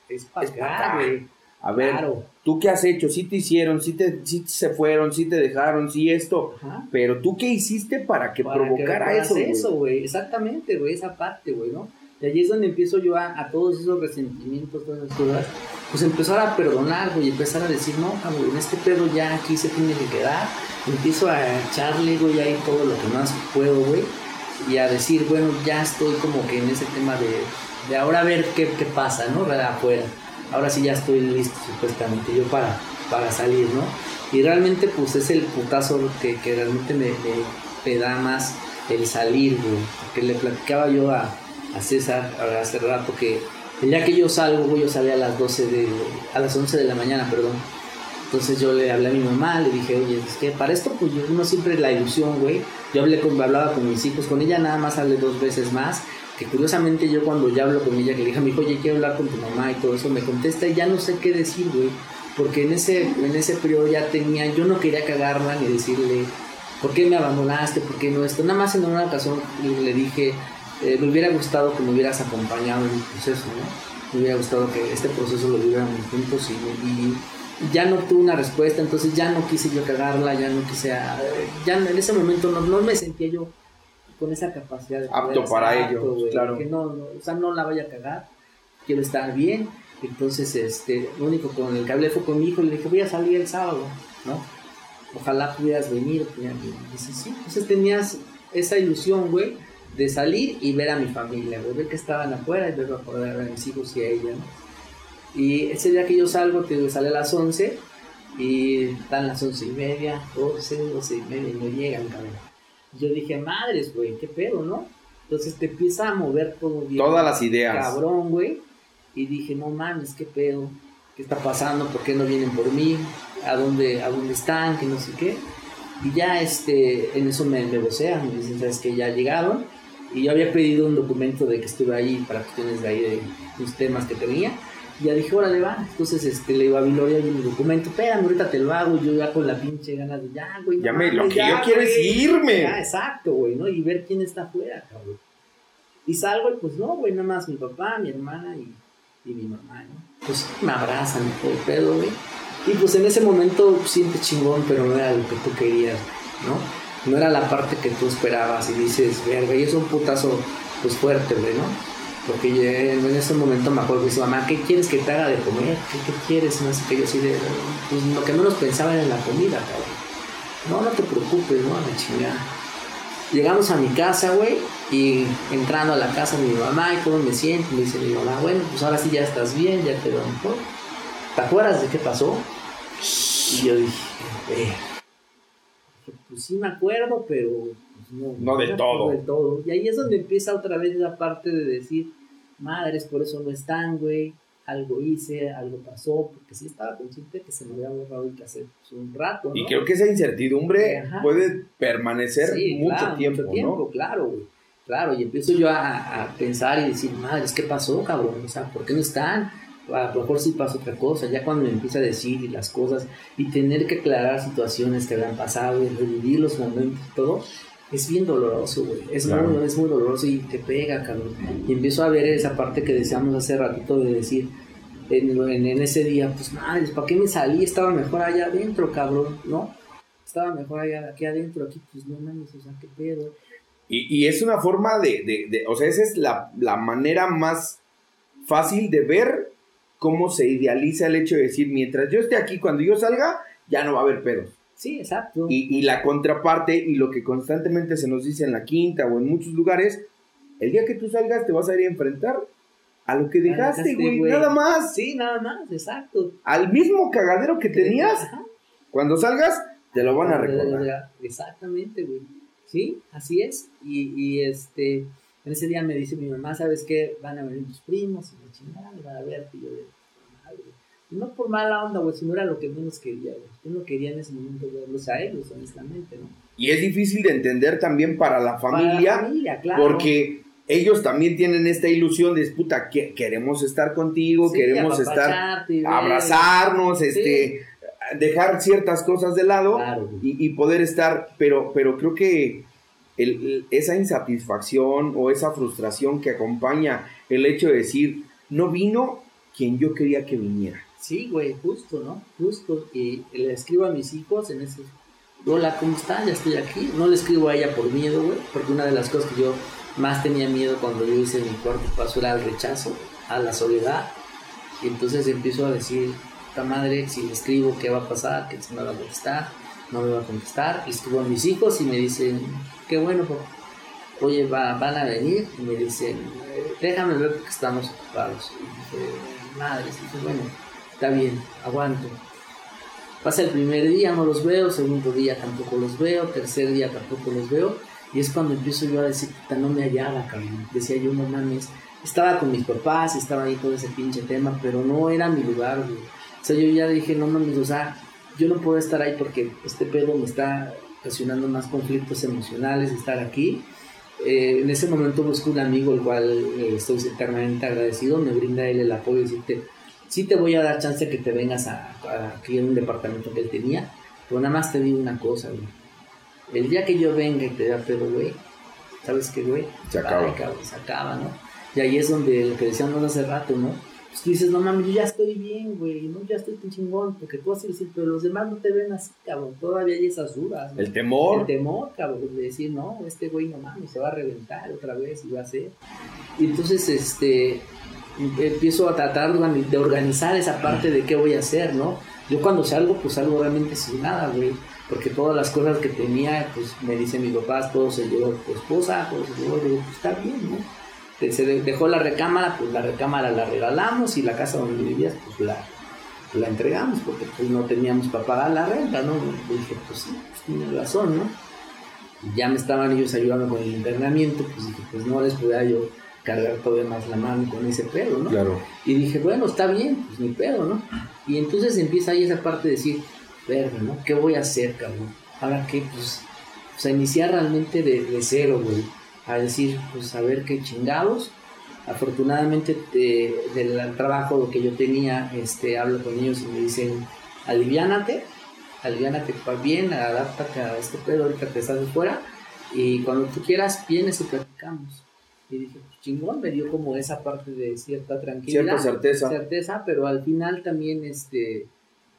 Es para acá, güey. A ver, ¿tú qué has hecho? Sí te hicieron, sí, te, sí se fueron, sí te dejaron, sí esto. Pero ¿tú qué hiciste para que provocara eso, eso, güey? Exactamente, güey, esa parte, güey, ¿no? Y allí es donde empiezo yo a, a, todos esos resentimientos, todas esas cosas, pues empezar a perdonar, güey, empezar a decir, no, en este pedo ya aquí se tiene que quedar. Empiezo a echarle, güey, ahí todo lo que más puedo, güey, y a decir, bueno, ya estoy como que en ese tema de, de ahora a ver qué, qué pasa, ¿no? Afuera. Ahora sí ya estoy listo, supuestamente, yo para, para salir, ¿no? Y realmente, pues es el putazo que, que realmente me, me, me da más el salir, güey. Porque le platicaba yo a a César hace rato que el día que yo salgo, yo salí a las 12 de, a las 11 de la mañana, perdón. Entonces yo le hablé a mi mamá, le dije, oye, es que para esto pues yo no siempre la ilusión, güey. Yo hablé con, hablaba con mis hijos, con ella nada más hablé dos veces más. Que curiosamente yo cuando ya hablo con ella, que le dije a mi hijo, oye, quiero hablar con tu mamá y todo eso, me contesta y ya no sé qué decir, güey. Porque en ese, en ese periodo ya tenía, yo no quería cagarla ni decirle, ¿por qué me abandonaste? ¿Por qué no esto? Nada más en una ocasión le dije, eh, me hubiera gustado que me hubieras acompañado en el proceso, ¿no? Me hubiera gustado que este proceso lo viviéramos juntos y, ya no tuve una respuesta, entonces ya no quise yo cagarla, ya no quise, ya en ese momento no, no me sentía yo con esa capacidad de apto para ello, claro. Que no, no, o sea, no la vaya a cagar, quiero estar bien, entonces este, lo único con el que hablé fue con mi hijo, le dije, voy a salir el sábado, ¿no? Ojalá pudieras venir, y dice, sí, entonces tenías esa ilusión, güey, de salir y ver a mi familia, ver que estaban afuera y ver a poder ver a mis hijos y a ella. Y ese día que yo salgo, te sale a las 11 y están las 11 y media, 12, 12 y media y no llegan, cabrón. Yo dije, madres, güey, qué pedo, ¿no? Entonces te empieza a mover todo bien. Todas las ideas. Cabrón, güey. Y dije, no mames, qué pedo. ¿Qué está pasando? ¿Por qué no vienen por mí? ¿A dónde, a dónde están? Que no sé qué. Y ya este, en eso me, me vocean, me dicen, ¿sabes que Ya llegaron y yo había pedido un documento de que estuve ahí para cuestiones de ahí de los temas que tenía. Y ya dije, órale, va. Entonces este, le iba a Viloria y mi documento, espérame, ahorita te lo hago. Yo ya con la pinche ganas de, ya, güey. Ya me, lo que yo quiero es irme. Ya, exacto, güey, ¿no? Y ver quién está afuera, cabrón. Y salgo y pues no, güey, nada más mi papá, mi hermana y, y mi mamá, ¿no? Pues me abrazan todo el pedo, güey. Y pues en ese momento siente chingón, pero no era lo que tú querías, ¿no? No era la parte que tú esperabas y dices, verga, y es un putazo pues fuerte, güey, ¿no? Porque en ese momento me acuerdo que dice, mamá, ¿qué quieres que te haga de comer? ¿Qué, quieres? No sé qué, yo así de, pues lo que menos pensaba era en la comida, cabrón. No, no te preocupes, no, la chingada. Llegamos a mi casa, güey, y entrando a la casa de mi mamá y cómo me siento, me dice mi mamá, bueno, pues ahora sí ya estás bien, ya te veo mejor. ¿Te acuerdas de qué pasó? Y yo dije, eh, pues sí me acuerdo, pero pues, no, no del todo. todo. Y ahí es donde empieza otra vez la parte de decir, madres, por eso no están, güey, algo hice, algo pasó, porque sí estaba consciente que se me había borrado el cassette pues, un rato. ¿no? Y creo que esa incertidumbre puede permanecer mucho tiempo, mucho tiempo, claro, güey. Claro, y empiezo yo a, a, pensar y decir, madres, ¿qué pasó, cabrón? O sea, ¿por qué no están? A lo mejor sí pasa otra cosa, ya cuando me empieza a decir las cosas y tener que aclarar situaciones que habían pasado y revivir los momentos y todo, es bien doloroso, güey. Es, muy, es muy doloroso y te pega, cabrón. Y empiezo a ver esa parte que decíamos hace ratito de decir, en, en, ese día, pues madre, ¿para qué me salí? Estaba mejor allá adentro, cabrón, ¿no? Estaba mejor allá, aquí adentro, aquí, pues no mames, o sea, qué pedo. Y, y es una forma de, de, de, o sea, esa es la, la manera más fácil de ver cómo se idealiza el hecho de decir, mientras yo esté aquí, cuando yo salga, ya no va a haber pedos. Sí, exacto. Y, y la contraparte y lo que constantemente se nos dice en la quinta o en muchos lugares, el día que tú salgas te vas a ir a enfrentar a lo que dejaste, güey, güey. nada más. Sí, nada más, exacto. Al mismo cagadero que tenías, Ajá. cuando salgas, te lo van a recordar. Exactamente, güey. Sí, así es. Y, y este, en ese día me dice mi mamá, ¿sabes qué? Van a venir tus primos a verte. Yo de, madre. Y no por mala onda, güey, sino era lo que menos quería, güey. Yo no quería en ese momento verlos a ellos, honestamente, ¿no? Y es difícil de entender también para la familia, Para la familia, claro. porque ellos también tienen esta ilusión de, puta, que- queremos estar contigo, Sí, queremos estar, abrazarnos, Sí. este, dejar ciertas cosas de lado Claro, y, y poder estar, pero, pero creo que el- el- esa insatisfacción o esa frustración que acompaña el hecho de decir, no vino quien yo quería que viniera. Sí, güey, justo, ¿no? Justo. Y le escribo a mis hijos en ese. Hola, ¿cómo están? Ya estoy aquí. No le escribo a ella por miedo, güey. Porque una de las cosas que yo más tenía miedo cuando yo hice mi cuarto paso era el rechazo, a la soledad. Y entonces empiezo a decir, esta madre, si le escribo, ¿qué va a pasar? ¿Que se me va a contestar? ¿No me va a contestar? Y escribo a mis hijos y me dicen, qué bueno, papá. Oye, va- van a venir y me dicen, "Eh, déjame ver porque estamos ocupados. Y dije, madre, y bueno, está bien, aguanto. Pasa el primer día, no los veo, segundo día tampoco los veo, tercer día tampoco los veo. Y es cuando empiezo yo a decir, puta, no me hallaba, cabrón. Decía yo, no mames, estaba con mis papás, estaba ahí todo ese pinche tema, pero no era mi lugar. O sea, yo ya dije, no mames, o sea, yo no puedo estar ahí porque este pedo me está ocasionando más conflictos emocionales estar aquí. Eh, en ese momento busco un amigo, el cual eh, estoy eternamente agradecido, me brinda él el apoyo y decirte, sí te voy a dar chance que te vengas a, a- aquí en un departamento que él tenía, pero nada más te digo una cosa, güey. El día que yo venga y te da pedo, güey, ¿sabes qué, güey? Se acaba. Ay, cabrón, se acaba, ¿no? Y ahí es donde lo que decíamos hace rato, ¿no? Pues tú dices, no mames, yo ya estoy bien, güey, no, ya estoy tan chingón, porque tú decir, pero los demás no te ven así, cabrón, todavía hay esas dudas, ¿no? El temor. El temor, cabrón, de decir, no, este güey no mames, se va a reventar otra vez y va a ser. Y entonces, este, empiezo a tratar de organizar esa parte de qué voy a hacer, ¿no? Yo cuando salgo, pues salgo realmente sin nada, güey. Porque todas las cosas que tenía, pues me dicen mis papás, todo se llevó tu esposa, todo se llevó, digo, pues está bien, ¿no? Se de- dejó la recámara, pues la recámara la regalamos y la casa donde vivías, pues la, la entregamos, porque pues no teníamos para pagar la renta, ¿no? Y dije, pues sí, pues tiene razón, ¿no? Y ya me estaban ellos ayudando con el internamiento, pues dije, pues no les podía yo cargar todavía más la mano con ese pedo, ¿no? Claro. Y dije, bueno, está bien, pues ni pedo, ¿no? Y entonces empieza ahí esa parte de decir, verga, ¿no? ¿Qué voy a hacer, cabrón? Ahora qué, pues, pues a iniciar realmente de, de cero, güey. A decir, pues a ver qué chingados. Afortunadamente de- del trabajo lo que yo tenía, este, hablo con ellos y me dicen, aliviánate, aliviánate pa- bien, adáptate a este pedo, ahorita te estás fuera y cuando tú quieras vienes y platicamos. Y dije, pues, chingón, me dio como esa parte de cierta tranquilidad Cierta certeza. certeza, pero al final también este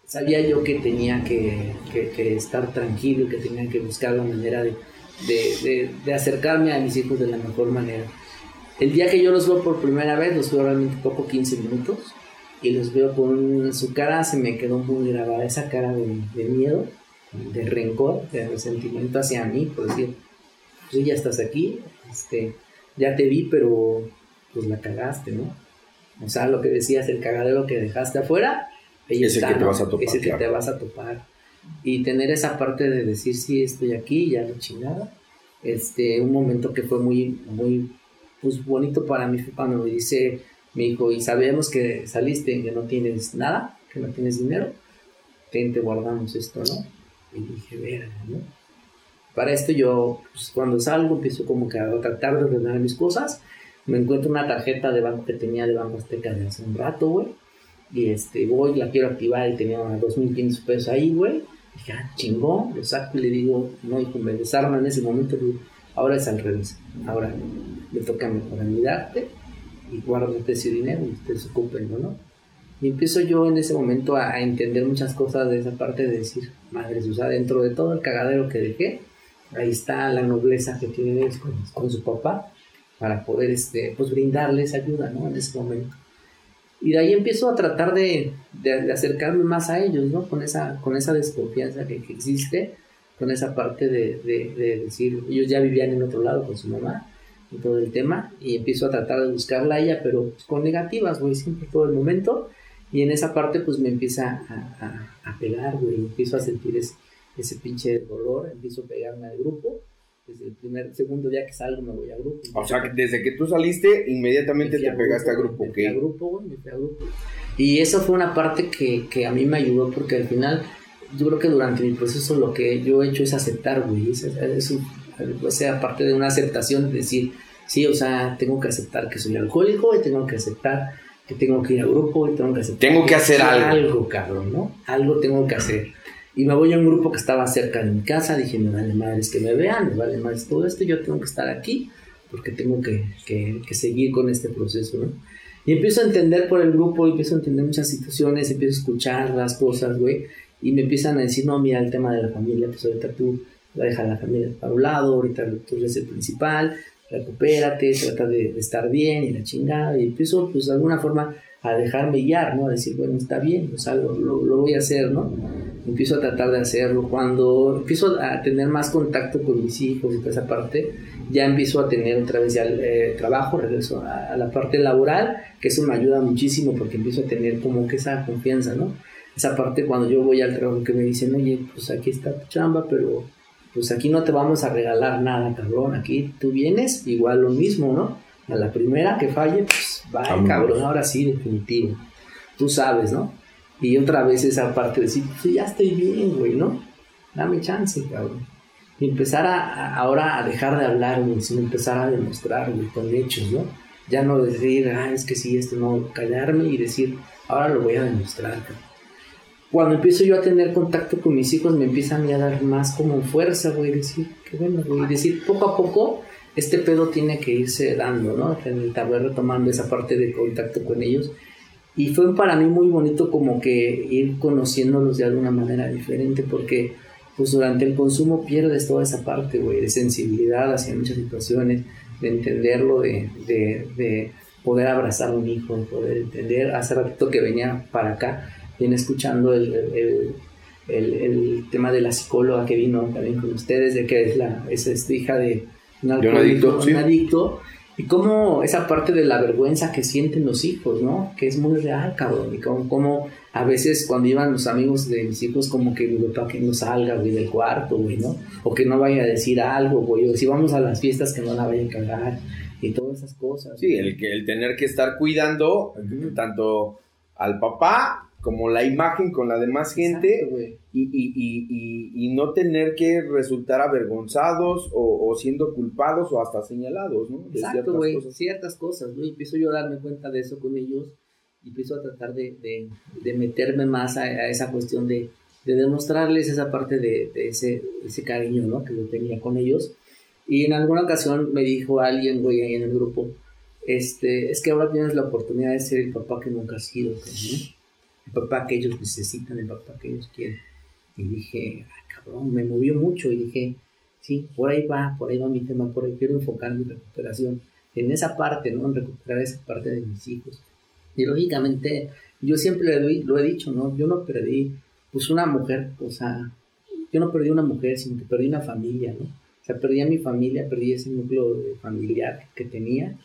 sabía yo que tenía que, que- que estar tranquilo, que tenía que buscar la manera de, de- de- de acercarme a mis hijos de la mejor manera. El día que yo los veo por primera vez, los veo realmente poco, 15 minutos, y los veo con su cara, se me quedó muy grabada esa cara de, de miedo, de rencor, de resentimiento hacia mí, por decir, pues ya estás aquí, este, ya te vi, pero pues la cagaste, ¿no? O sea, lo que decías, el cagadero que dejaste afuera, ahí Ese está, que vas a topar, Ese que claro. te vas a topar. Y tener esa parte de decir, sí, estoy aquí, ya lo chingada. Este, un momento que fue muy, muy, pues bonito para mí fue cuando me dice mi hijo, y sabemos que saliste que no tienes nada, que no tienes dinero, ten, te guardamos esto, ¿no? Y dije, verga, ¿no? Para esto yo, pues, cuando salgo, empiezo como que a tratar de ordenar mis cosas. Me encuentro una tarjeta de banco que tenía de Banco Azteca de hace un rato, güey. Y este, voy, la quiero activar y tenía 2.500 pesos ahí, güey. Dije, ah, chingón, lo saco y le digo, no, hijo, me desarma en ese momento. le ahora es al revés. Ahora me toca mejor ayudarte y guárdate ese dinero y ustedes ocúpenlo, ¿no? Y empiezo yo en ese momento a, entender muchas cosas de esa parte de decir, madres, o sea, dentro de todo el cagadero que dejé, ahí está la nobleza que tienen ellos con, con su papá para poder, este, pues, brindarles ayuda, ¿no? En ese momento. Y de ahí empiezo a tratar de, de, acercarme más a ellos, ¿no? Con esa, con esa desconfianza que, que existe, con esa parte de, de, decir, ellos ya vivían en otro lado con su mamá y todo el tema, y empiezo a tratar de buscarla a ella, pero pues, con negativas, güey, siempre todo el momento. Y en esa parte, pues me empieza a, a, a pegar, güey, empiezo a sentir ese, ese pinche dolor, empiezo a pegarme al grupo desde el primer, segundo día que salgo me voy a grupo. O sea, desde que tú saliste, inmediatamente te pegaste a grupo, ¿ok? a grupo, güey, me fui a grupo. Y eso fue una parte que, que, a mí me ayudó porque al final, yo creo que durante mi proceso lo que yo he hecho es aceptar, güey. Es, es, o sea, aparte de una aceptación, de decir, sí, o sea, tengo que aceptar que soy alcohólico y tengo que aceptar que tengo que ir a grupo y tengo que aceptar. Tengo que, hacer algo. Algo, cabrón, ¿no? Algo tengo que hacer. Y me voy a un grupo que estaba cerca de mi casa, dije, me vale madres que me vean, me vale madres todo esto, yo tengo que estar aquí porque tengo que, que, que, seguir con este proceso, ¿no? Y empiezo a entender por el grupo, empiezo a entender muchas situaciones, empiezo a escuchar las cosas, güey, y me empiezan a decir, no, mira, el tema de la familia, pues ahorita tú vas a dejar la familia para un lado, ahorita tú eres el principal, recupérate, trata de, de, estar bien y la chingada, y empiezo, pues de alguna forma, a dejarme guiar, ¿no? A decir, bueno, está bien, o sea, lo, lo, lo voy a hacer, ¿no? Empiezo a tratar de hacerlo. Cuando empiezo a tener más contacto con mis hijos y toda esa parte, ya empiezo a tener otra vez ya el eh, trabajo, regreso a, la parte laboral, que eso me ayuda muchísimo porque empiezo a tener como que esa confianza, ¿no? Esa parte cuando yo voy al trabajo que me dicen, oye, pues aquí está tu chamba, pero pues aquí no te vamos a regalar nada, cabrón, aquí tú vienes, igual lo mismo, ¿no? A la primera que falle, pues vaya, cabrón, ahora sí, definitivo. Tú sabes, ¿no? Y otra vez esa parte de decir, pues ya estoy bien, güey, ¿no? Dame chance, cabrón. Y empezar a, ahora a dejar de hablar, güey, sino empezar a demostrar, güey, con hechos, ¿no? Ya no decir, ah, es que sí, esto no, callarme y decir, ahora lo voy a demostrar, cabrón. Cuando empiezo yo a tener contacto con mis hijos, me empiezan a dar más como fuerza, güey, decir, qué bueno, güey, decir, poco a poco, este pedo tiene que irse dando, ¿no? En el tablero tomando esa parte de contacto con ellos y fue para mí muy bonito como que ir conociéndolos de alguna manera diferente porque pues durante el consumo pierdes toda esa parte, güey, de sensibilidad hacia muchas situaciones, de entenderlo, de, de, de, poder abrazar a un hijo, de poder entender. Hace ratito que venía para acá, viene escuchando el, el, el, el, tema de la psicóloga que vino también con ustedes, de que es, la, es, hija de un, adicto, un adicto y cómo esa parte de la vergüenza que sienten los hijos, ¿no? Que es muy real, cabrón. Y cómo, a veces cuando iban los amigos de mis hijos, como que mi papá que no salga, güey, del cuarto, güey, ¿no? O que no vaya a decir algo, güey. O si vamos a las fiestas, que no la vayan a cagar. Y todas esas cosas. Sí, el, que, el tener que estar cuidando tanto al papá como la imagen con la demás gente y, y, y, y, no tener que resultar avergonzados o, siendo culpados o hasta señalados, ¿no? Exacto, güey, ciertas cosas, ¿no? Y empiezo yo a darme cuenta de eso con ellos y empiezo a tratar de, de, de meterme más a, esa cuestión de, de, demostrarles esa parte de, ese, ese cariño, ¿no? Que yo tenía con ellos. Y en alguna ocasión me dijo alguien, güey, ahí en el grupo, este, es que ahora tienes la oportunidad de ser el papá que nunca has sido, ¿no? El papá que ellos necesitan, el papá que ellos quieren. Y dije, ah, cabrón, me movió mucho y dije, sí, por ahí va, por ahí va mi tema, por ahí quiero enfocar mi recuperación en esa parte, ¿no? En recuperar esa parte de mis hijos. Y lógicamente, yo siempre lo he dicho, ¿no? Yo no perdí, pues una mujer, o sea, yo no perdí una mujer, sino que perdí una familia, ¿no? O sea, perdí a mi familia, perdí ese núcleo familiar que tenía,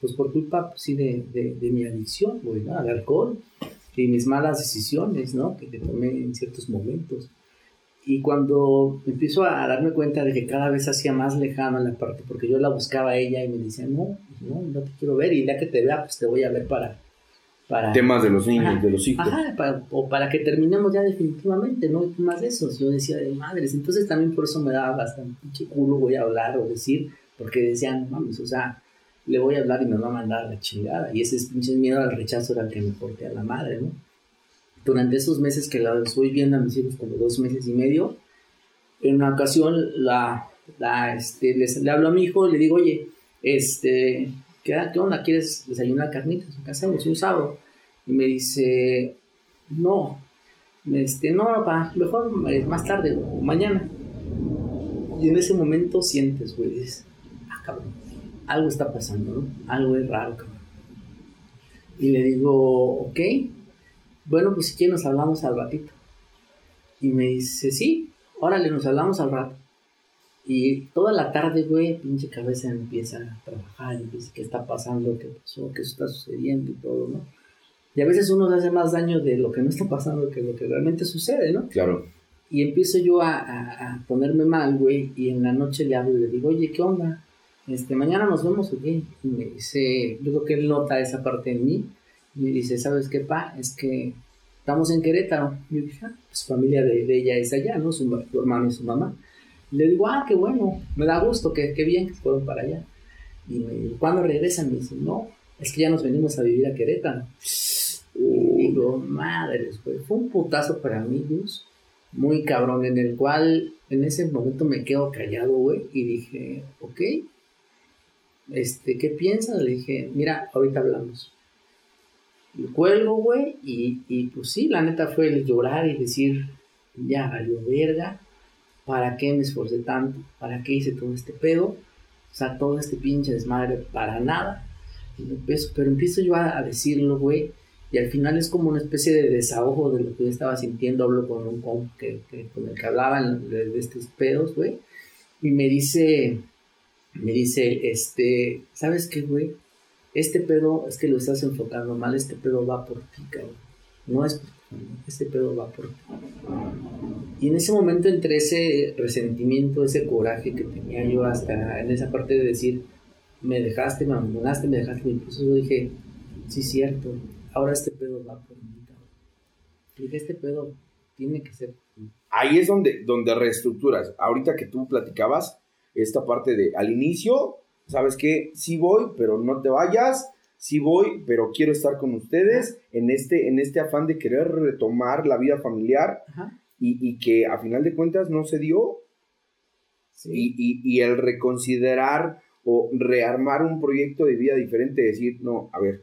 pues por culpa, pues, sí, de, de, mi adicción, güey, ¿no? Al alcohol, y mis malas decisiones, ¿no? Que tomé en ciertos momentos. Y cuando empiezo a darme cuenta de que cada vez hacía más lejana la parte, porque yo la buscaba a ella y me decía, no, no, no te quiero ver, y ya que te vea, pues te voy a ver para... para Temas de los niños, de los hijos. Ajá, para, o para que terminemos ya definitivamente, no más de eso. Yo decía, de madres, entonces también por eso me daba bastante culo voy a hablar o decir, porque decían, mames, o sea, le voy a hablar y me va a mandar a la chingada. Y ese pinche miedo al rechazo era el que me porté a la madre, ¿no? Durante esos meses que la estoy viendo a mis hijos, como dos meses y medio, en una ocasión la, la este, le hablo a mi hijo y le digo, oye, este, ¿qué, qué onda? ¿Quieres desayunar carnitas? ¿Qué hacemos? Un sábado. Y me dice, no, este, no, papá, mejor eh, más tarde o mañana. Y en ese momento sientes, güey, dices, ah, cabrón algo está pasando, ¿no? Algo es raro, cabrón. Y le digo, ok, bueno, pues si quieres nos hablamos al ratito. Y me dice, sí, órale, nos hablamos al rato. Y toda la tarde, güey, pinche cabeza empieza a trabajar, empieza qué está pasando, qué pasó, qué está sucediendo y todo, ¿no? Y a veces uno hace más daño de lo que no está pasando que lo que realmente sucede, ¿no? Claro. Y empiezo yo a, a, ponerme mal, güey, y en la noche le hablo y le digo, oye, ¿qué onda? Este, mañana nos vemos. Y me dice, yo creo que él nota esa parte de mí. Y me dice, ¿sabes qué, pa? Es que estamos en Querétaro. Y yo dije, ah, pues familia de, de, ella es allá, ¿no? Su, su hermano y su mamá. Le digo, ah, qué bueno, me da gusto, qué, qué bien que fueron para allá. Y me dice, ¿cuándo regresan? Me dice, no, es que ya nos venimos a vivir a Querétaro. Y digo, madre, fue un putazo para mí, Dios, muy cabrón, en el cual en ese momento me quedo callado, güey, y dije, ok, este, ¿qué piensas? Le dije, mira, ahorita hablamos. Y cuelgo, güey, y, y pues sí, la neta fue el llorar y decir, ya valió verga, ¿para qué me esforcé tanto? ¿Para qué hice todo este pedo? O sea, todo este pinche desmadre para nada. pero empiezo yo a, decirlo, güey, y al final es como una especie de desahogo de lo que yo estaba sintiendo. Hablo con un comp que, con el que hablaban de, de estos pedos, güey, y me dice, me dice, este, ¿sabes qué, güey? Este pedo es que lo estás enfocando mal, este pedo va por ti, cabrón. No es por este pedo va por ti. Y en ese momento, entre ese resentimiento, ese coraje que tenía yo hasta en esa parte de decir, me dejaste, me abandonaste, me dejaste, incluso yo dije, sí, cierto, ahora este pedo va por mí, cabrón. dije, este pedo tiene que ser. Ahí es donde, donde reestructuras. Ahorita que tú platicabas, esta parte de al inicio, ¿sabes qué? Sí voy, pero no te vayas sí voy, pero quiero estar con ustedes en este, en este afán de querer retomar la vida familiar y, que a final de cuentas no se dio. Y, el reconsiderar o rearmar un proyecto de vida diferente, decir, no, a ver,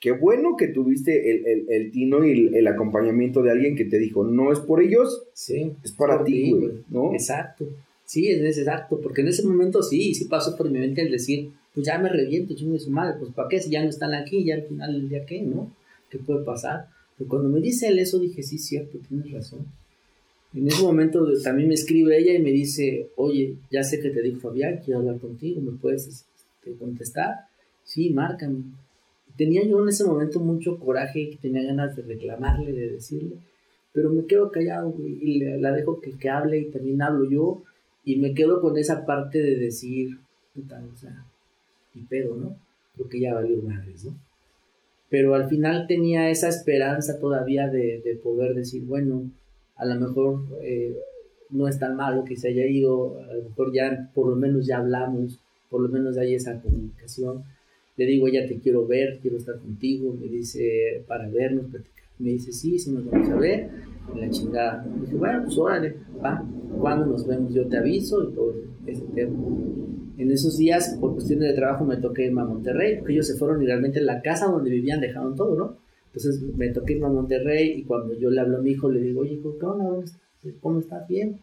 qué bueno que tuviste el, el, tino y el, acompañamiento de alguien que te dijo, no es por ellos, sí, es para ti, güey, ¿no? Exacto, sí, es exacto, porque en ese momento sí, sí pasó por mi mente el decir, pues ya me reviento, chingo de su madre, pues ¿para qué? Si ya no están aquí, ya al final del día, ¿qué? ¿No? ¿Qué puede pasar? Pero cuando me dice él eso, dije, sí, cierto, tienes razón. En ese momento también me escribe ella y me dice, oye, ya sé que te dijo Fabián, quiero hablar contigo, ¿me puedes este, contestar? Sí, márcame. Tenía yo en ese momento mucho coraje, que tenía ganas de reclamarle, de decirle, pero me quedo callado y la dejo que, que hable y también hablo yo y me quedo con esa parte de decir, puta, o sea, y pedo, ¿no? Creo que ya valió madres, ¿no? Pero al final tenía esa esperanza todavía de, de poder decir, bueno, a lo mejor eh, no es tan malo que se haya ido, a lo mejor ya por lo menos ya hablamos, por lo menos hay esa comunicación. Le digo, ya te quiero ver, quiero estar contigo, me dice, para vernos, platicar. Me dice, sí, sí nos vamos a ver, la chingada. Dije, bueno, pues órale, va, cuando nos vemos yo te aviso y todo ese tema. En esos días, por cuestiones de trabajo, me toqué irme a Monterrey, porque ellos se fueron y realmente en la casa donde vivían dejaron todo, ¿no? Entonces me toqué irme a Monterrey y cuando yo le hablo a mi hijo, le digo, oye, ¿qué onda? ¿Cómo estás? Bien.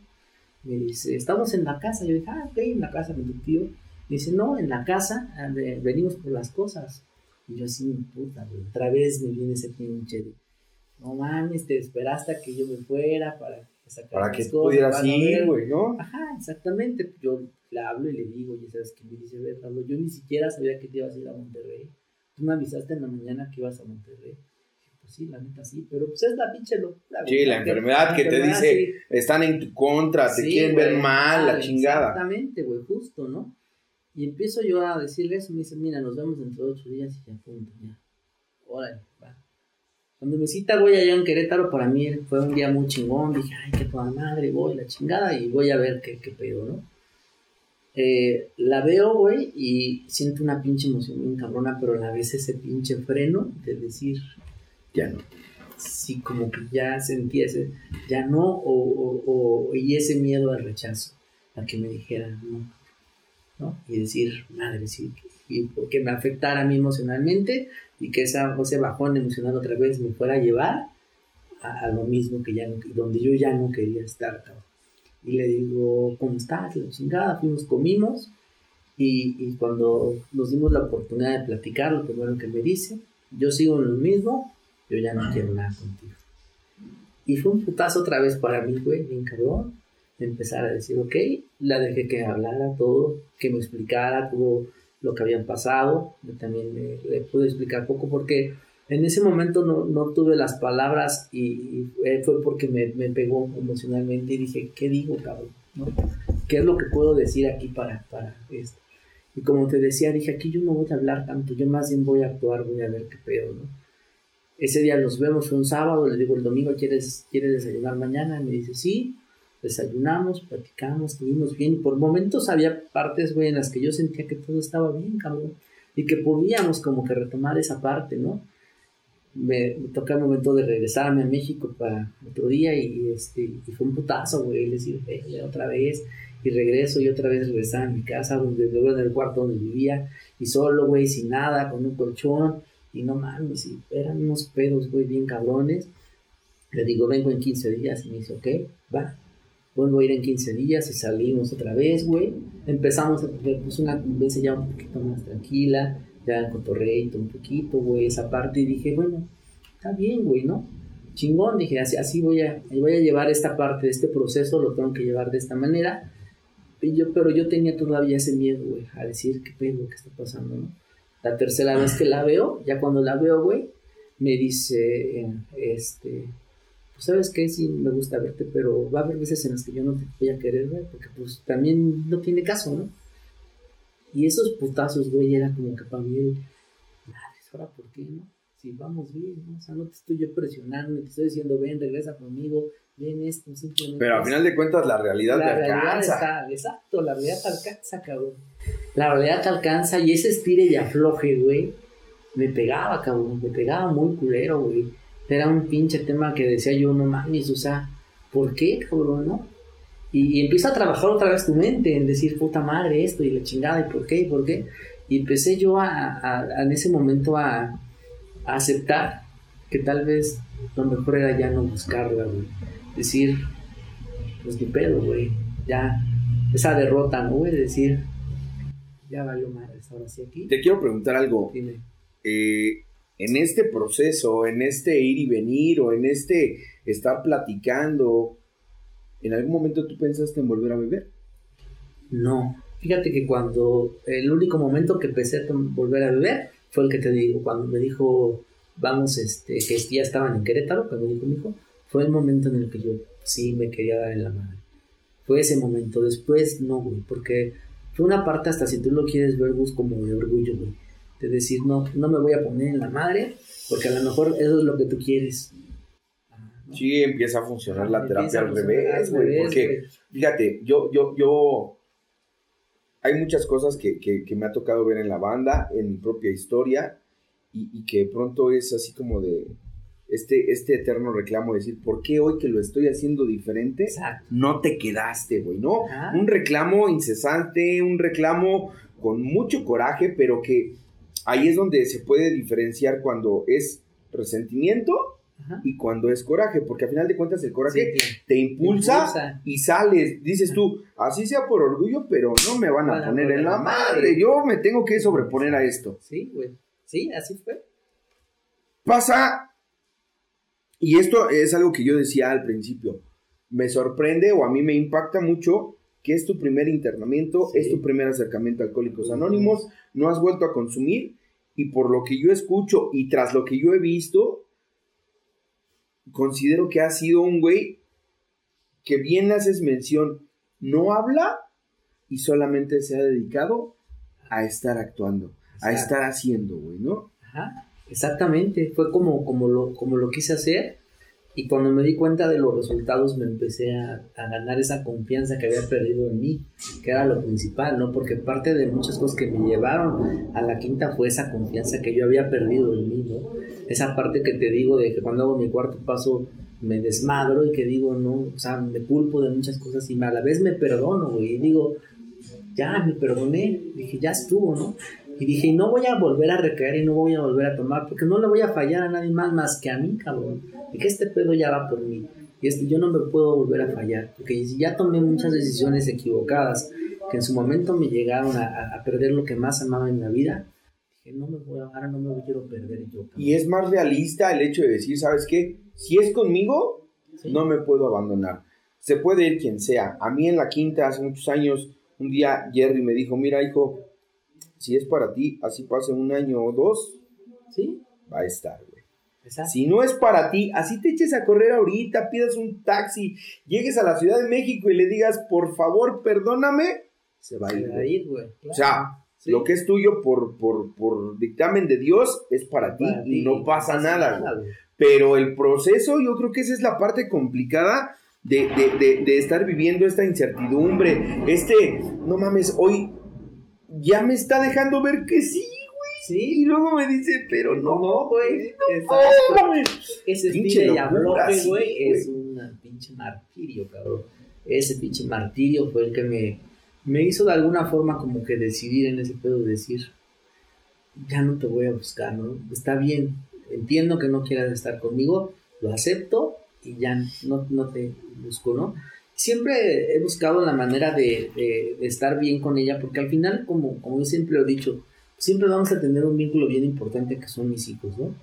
Me dice, estamos en la casa. Yo dije, ah, ok, en la casa de. Me dice, no, en la casa, venimos por las cosas. Y yo así, puta, otra vez me viene ese pinche de, no mames, te esperaste a que yo me fuera para para que pudieras ir, güey, ¿no? Ajá, exactamente. Yo le hablo y le digo, oye, ¿sabes qué? Me dice, ver, Pablo, yo ni siquiera sabía que te ibas a ir a Monterrey. Tú me avisaste en la mañana que ibas a Monterrey. Pues sí, la neta sí, pero pues es la pinche locura. Sí, la enfermedad que te dice, están en tu contra, te quieren ver mal, la chingada. Exactamente, güey, justo, ¿no? Y empiezo yo a decirle eso, me dice, mira, nos vemos dentro de ocho días y ya, punto, ya. Órale, va. Cuando me cita, güey, allá en Querétaro, para mí fue un día muy chingón. Dije, ay, qué toda madre, voy, la chingada, y voy a ver qué, qué pedo, ¿no? Eh, la veo, güey, y siento una pinche emoción bien cabrona, pero a la vez ese pinche freno de decir, ya no. Sí, como que ya sentí ese, ya no, o, o, y ese miedo al rechazo, a que me dijera no, ¿no? Y decir, madre, sí, y que me afectara a mí emocionalmente, y que esa, ese bajón emocional otra vez me fuera a llevar a, lo mismo que ya donde yo ya no quería estar, Y le digo, ¿cómo estás? La chingada, fuimos, comimos, y, y, cuando nos dimos la oportunidad de platicar, lo primero que me dice, yo sigo en lo mismo, yo ya no quiero nada contigo. Y fue un putazo otra vez para mí, güey, bien cabrón. Empezar a decir, ok, la dejé que hablara todo, que me explicara todo lo que habían pasado. También le, pude explicar poco porque en ese momento no, no tuve las palabras y, fue porque me, me, pegó emocionalmente y dije, ¿qué digo, cabrón? ¿No? ¿Qué es lo que puedo decir aquí para, para esto? Y como te decía, dije, aquí yo no voy a hablar tanto, yo más bien voy a actuar, voy a ver qué pedo, ¿no? Ese día nos vemos, fue un sábado, le digo, el domingo, ¿quieres, ¿quieres desayunar mañana? Y me dice, sí, desayunamos, platicamos, estuvimos bien. Por momentos había partes, güey, en las que yo sentía que todo estaba bien, cabrón. Y que podíamos como que retomar esa parte, ¿no? Me, me tocó el momento de regresarme a México para otro día y, este, y fue un putazo, güey, decir, otra vez y regreso y otra vez regresaba a mi casa, donde luego en el cuarto donde vivía, y solo, güey, sin nada, con un colchón, y no mames, y eran unos pedos, güey, bien cabrones. Le digo, vengo en 15 días, y me dice, ok, va, vuelvo a ir en 15 días, y salimos otra vez, güey. Empezamos a tener pues, una convivencia ya un poquito más tranquila, ya en cotorreito un poquito, güey, esa parte, y dije, bueno, está bien, güey, ¿no? Chingón, dije, así, voy, a, voy a llevar esta parte de este proceso, lo tengo que llevar de esta manera yo, pero yo tenía todavía ese miedo, güey, a decir qué pedo, qué está pasando, ¿no? La tercera vez que la veo, ya cuando la veo, güey, me dice, este, pues sabes qué, sí me gusta verte, pero va a haber veces en las que yo no te voy a querer, güey, porque pues también no tiene caso, ¿no? Y esos putazos, güey, era como que para mí, madre, ahora por qué, ¿no? Si vamos bien, ¿no? O sea, no te estoy yo presionando, te estoy diciendo, ven, regresa conmigo, esto, Pero al final de cuentas la realidad te alcanza. exacto, la realidad te alcanza, cabrón. La realidad te alcanza y ese estire y afloje, güey, me pegaba, cabrón, me pegaba muy culero, güey. Era un pinche tema que decía yo, no mames, o sea, ¿por qué, cabrón, no? Y, empieza a trabajar otra vez tu mente en decir, puta madre, esto y la chingada, ¿y por qué? ¿Y por qué? Y empecé yo a, en ese momento a, a aceptar que tal vez lo mejor era ya no buscarla, güey decir, pues ni pedo, güey, ya, esa derrota, ¿no, güey? Decir, ya valió madre, ahora sí aquí. Te quiero preguntar algo. Eh, en este proceso, en este ir y venir o en este estar platicando, ¿en algún momento tú pensaste en volver a beber? No. Fíjate que cuando el único momento que empecé a volver a beber fue el que te digo, cuando me dijo, vamos, este, que ya estaban en Querétaro, cuando dijo mi hijo, fue el momento en el que yo sí me quería dar en la madre. Fue ese momento. Después no, güey, porque fue una parte hasta si tú lo quieres ver, Gus, como de orgullo, güey. De decir, no, no me voy a poner en la madre, porque a lo mejor eso es lo que tú quieres. Sí, empieza a funcionar la terapia al revés, güey. Porque, fíjate, yo, yo, yo. Hay muchas cosas que, que, me ha tocado ver en la banda, en mi propia historia, y, y que pronto es así como de este, este eterno reclamo de decir, ¿por qué hoy que lo estoy haciendo diferente no te quedaste, güey? ¿No? Un reclamo incesante, un reclamo con mucho coraje, pero que ahí es donde se puede diferenciar cuando es resentimiento y cuando es coraje, porque al final de cuentas el coraje te, impulsa y sales, dices tú, así sea por orgullo, pero no me van a poner en la madre, yo me tengo que sobreponer a esto. Sí, güey, sí, así fue. Pasa y esto es algo que yo decía al principio. Me sorprende o a mí me impacta mucho que es tu primer internamiento, es tu primer acercamiento a Alcohólicos Anónimos, no has vuelto a consumir y por lo que yo escucho y tras lo que yo he visto, considero que ha sido un güey que bien haces mención, no habla y solamente se ha dedicado a estar actuando, a estar haciendo, güey, ¿no? Ajá. Exactamente, fue como, como, lo, como lo quise hacer y cuando me di cuenta de los resultados me empecé a, ganar esa confianza que había perdido en mí, que era lo principal, ¿no? Porque parte de muchas cosas que me llevaron a la quinta fue esa confianza que yo había perdido en mí, ¿no? Esa parte que te digo de que cuando hago mi cuarto paso me desmadro y que digo, no, o sea, me culpo de muchas cosas y a la vez me perdono, y digo, ya me perdoné, dije, ya estuvo, ¿no? Y dije, no voy a volver a recaer y no voy a volver a tomar, porque no le voy a fallar a nadie más más que a mí, cabrón. Y que este pedo ya va por mí. Y este, yo no me puedo volver a fallar, porque si ya tomé muchas decisiones equivocadas, que en su momento me llegaron a, perder lo que más amaba en la vida, Que no me voy, ahora no me quiero perder yo. Y es más realista el hecho de decir, ¿sabes qué? Si es conmigo, no me puedo abandonar. Se puede ir quien sea. A mí en la quinta, hace muchos años, un día Jerry me dijo, mira hijo, si es para ti, así pase un año o dos, ¿Sí? va a estar, güey. Si no es para ti, así te eches a correr ahorita, pidas un taxi, llegues a la Ciudad de México y le digas, por favor, perdóname, se va a ir. güey. O sea, lo que es tuyo por, por, dictamen de Dios es para, ti y no pasa, nada. Pero el proceso, yo creo que esa es la parte complicada de, de, estar viviendo esta incertidumbre. Este, no mames, hoy ya me está dejando ver que sí, güey. Sí. Y luego me dice, pero no, no, güey. No, Ese pinche de güey, es un pinche martirio, cabrón. Ese pinche martirio fue el que me, me hizo de alguna forma como que decidir en ese pedo, decir, ya no te voy a buscar, ¿no? Está bien, entiendo que no quieras estar conmigo, lo acepto y ya no, no te busco, ¿no? Siempre he buscado la manera de, estar bien con ella, porque al final, como, como yo siempre lo he dicho, siempre vamos a tener un vínculo bien importante que son mis hijos, ¿no?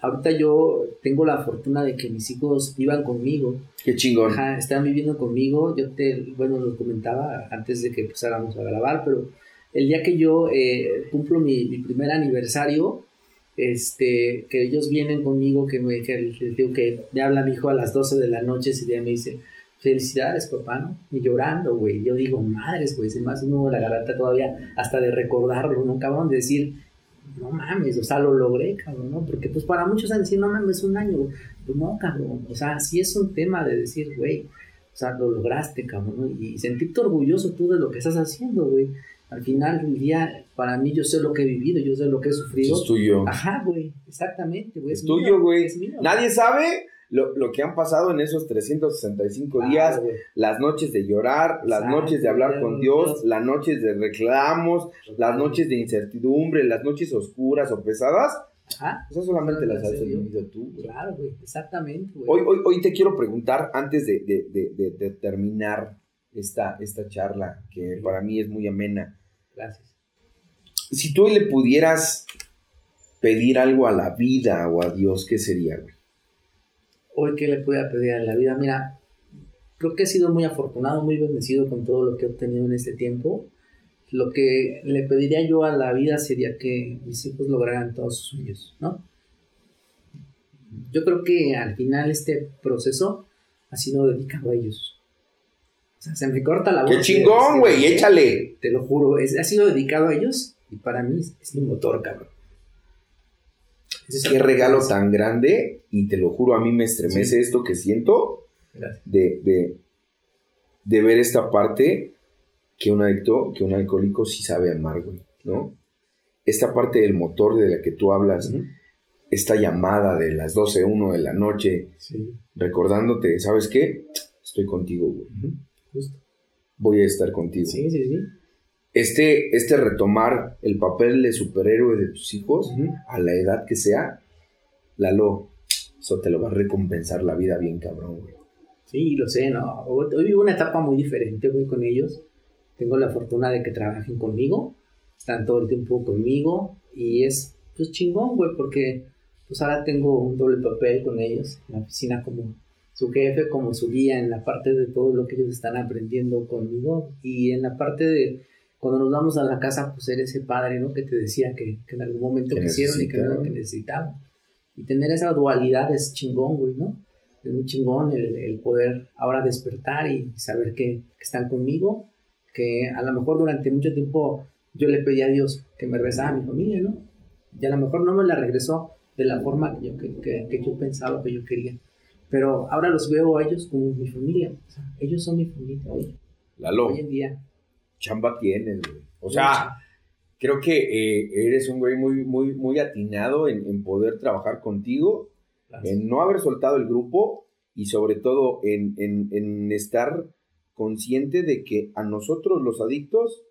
Ahorita yo tengo la fortuna de que mis hijos vivan conmigo. Qué chingón. Ajá, están viviendo conmigo. Yo te, bueno, lo comentaba antes de que empezáramos a grabar, pero el día que yo eh, cumplo mi, mi, primer aniversario, este, que ellos vienen conmigo, que me, que, digo que me habla mi hijo a las 12 de la noche, ese día me dice, felicidades papá, ¿no? Y llorando, güey, yo digo, madres, güey, se me hace uno la garganta todavía hasta de recordarlo, ¿no? Cabrón, de decir, no mames, o sea, lo logré, cabrón, ¿no? Porque pues para muchos han decir, no mames, un año, pues no, cabrón, o sea, sí es un tema de decir, güey, o sea, lo lograste, cabrón, ¿no? Y sentirte orgulloso tú de lo que estás haciendo, güey al final del día, para mí, yo sé lo que he vivido, yo sé lo que he sufrido. Es tuyo. Ajá, güey, exactamente, güey. Es, tuyo, güey. Nadie sabe lo, lo, que han pasado en esos 365 días, las noches de llorar, las noches de hablar con Dios, las noches de reclamos, las noches de incertidumbre, las noches oscuras o pesadas. Ajá. Esas solamente las has vivido tú. Claro, güey, exactamente, güey. Hoy, hoy, hoy te quiero preguntar, antes de, de, de, de terminar esta, esta charla, que para mí es muy amena, Gracias. Si tú le pudieras pedir algo a la vida o a Dios, ¿qué sería, güey? Hoy, ¿qué le pudiera pedir a la vida? Mira, creo que he sido muy afortunado, muy bendecido con todo lo que he obtenido en este tiempo. Lo que le pediría yo a la vida sería que mis hijos lograran todos sus sueños, ¿no? Yo creo que al final este proceso ha sido dedicado a ellos. O sea, se me corta la voz. ¡Qué chingón, güey! ¡Échale! Te lo juro, ha sido dedicado a ellos y para mí es, mi motor, cabrón. Qué regalo tan grande y te lo juro, a mí me estremece esto que siento de, de, de, ver esta parte que un adicto, que un alcohólico sí sabe amar, güey, ¿no? Esta parte del motor de la que tú hablas, esta llamada de las 12, 1 de la noche, recordándote, ¿sabes qué? Estoy contigo, güey voy a estar contigo. Sí, sí, sí. Este, este retomar el papel de superhéroe de tus hijos, a la edad que sea, Lalo, eso te lo va a recompensar la vida bien cabrón, güey. Sí, lo sé, ¿no? Hoy vivo una etapa muy diferente, güey, con ellos. Tengo la fortuna de que trabajen conmigo, están todo el tiempo conmigo y es, pues, chingón, güey, porque pues ahora tengo un doble papel con ellos en la oficina como su jefe como su guía en la parte de todo lo que ellos están aprendiendo conmigo y en la parte de cuando nos vamos a la casa, pues ser ese padre, ¿no? Que te decía que, en algún momento quisieron y que no que necesitaban. Y tener esa dualidad es chingón, güey, ¿no? Es muy chingón el, poder ahora despertar y saber que, están conmigo, que a lo mejor durante mucho tiempo yo le pedí a Dios que me regresara a mi familia, ¿no? Y a lo mejor no me la regresó de la forma que yo, que, que yo pensaba, que yo quería pero ahora los veo a ellos como mi familia. O sea, ellos son mi familia hoy. Lalo. Hoy en día. Chamba tienes, güey. O sea, creo que eh, eres un güey muy, muy, muy atinado en, poder trabajar contigo, en no haber soltado el grupo y sobre todo en, en, estar consciente de que a nosotros los adictos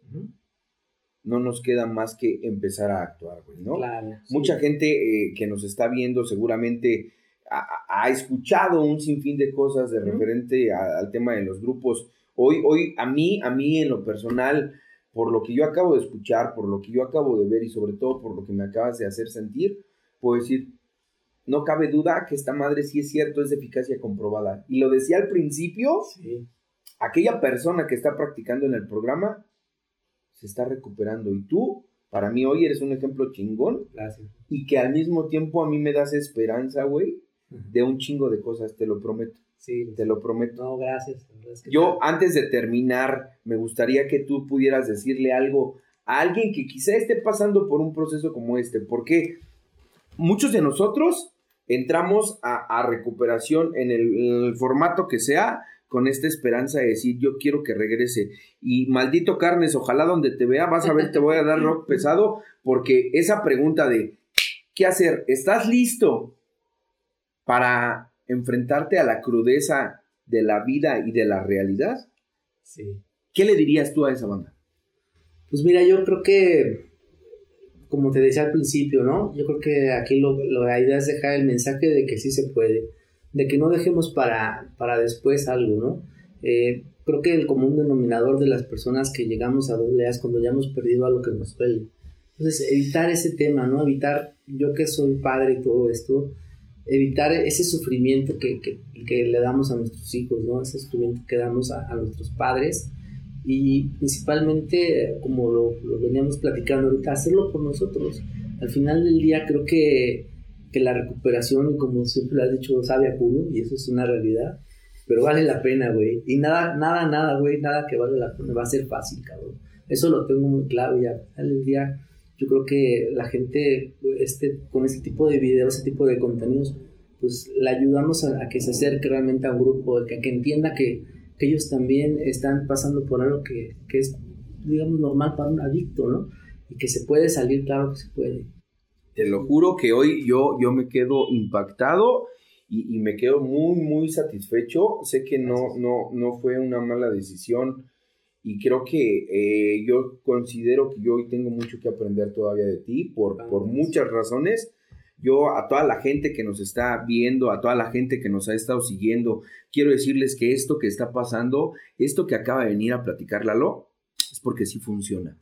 no nos queda más que empezar a actuar, güey, ¿no? Claro, Mucha gente eh, que nos está viendo seguramente ha, escuchado un sinfín de cosas de referente al tema de los grupos. Hoy, hoy, a mí, a mí en lo personal, por lo que yo acabo de escuchar, por lo que yo acabo de ver y sobre todo por lo que me acabas de hacer sentir, puedo decir, no cabe duda que esta madre sí es cierto, es de eficacia comprobada. Y lo decía al principio, aquella persona que está practicando en el programa se está recuperando y tú, para mí hoy eres un ejemplo chingón. Gracias. Y que al mismo tiempo a mí me das esperanza, güey, de un chingo de cosas, te lo prometo. Sí. Te lo prometo. No, gracias. Yo, antes de terminar, me gustaría que tú pudieras decirle algo a alguien que quizá esté pasando por un proceso como este, porque muchos de nosotros entramos a, recuperación en el, formato que sea, con esta esperanza de decir, yo quiero que regrese. Y maldito Carnes, ojalá donde te vea, vas a ver, te voy a dar rock pesado, porque esa pregunta de, ¿qué hacer? ¿Estás listo para enfrentarte a la crudeza de la vida y de la realidad? Sí. ¿Qué le dirías tú a esa banda? Pues mira, yo creo que, como te decía al principio, ¿no? Yo creo que aquí lo, la idea es dejar el mensaje de que sí se puede, de que no dejemos para, para después algo, ¿no? Eh, creo que el común denominador de las personas que llegamos a doble A es cuando ya hemos perdido algo que nos duele. Entonces, evitar ese tema, ¿no? Evitar, yo que soy padre y todo esto, evitar ese sufrimiento que, que, le damos a nuestros hijos, ¿no? Ese sufrimiento que damos a, nuestros padres y principalmente, como lo, veníamos platicando ahorita, hacerlo por nosotros. Al final del día creo que, que la recuperación, como siempre lo has dicho, sabe a puro y eso es una realidad, pero vale la pena, güey. Y nada, nada, nada, güey, nada que vale la pena va a ser fácil, cabrón. Eso lo tengo muy claro ya. Al el día yo creo que la gente este, con este tipo de videos, ese tipo de contenidos, pues le ayudamos a, que se acerque realmente a un grupo, que, que entienda que, que, ellos también están pasando por algo que, que, es, digamos, normal para un adicto, ¿no? Y que se puede salir, claro que se puede. Te lo juro que hoy yo, yo me quedo impactado y, y me quedo muy, muy satisfecho. Sé que no, no, no fue una mala decisión y creo que eh, yo considero que yo hoy tengo mucho que aprender todavía de ti por, por muchas razones. Yo a toda la gente que nos está viendo, a toda la gente que nos ha estado siguiendo, quiero decirles que esto que está pasando, esto que acaba de venir a platicar Lalo, es porque sí funciona.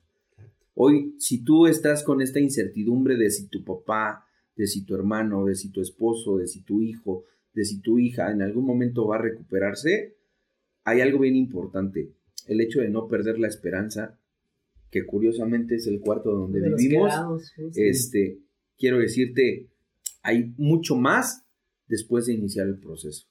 Hoy, si tú estás con esta incertidumbre de si tu papá, de si tu hermano, de si tu esposo, de si tu hijo, de si tu hija en algún momento va a recuperarse, hay algo bien importante el hecho de no perder la esperanza, que curiosamente es el cuarto donde vivimos, este, quiero decirte, hay mucho más después de iniciar el proceso.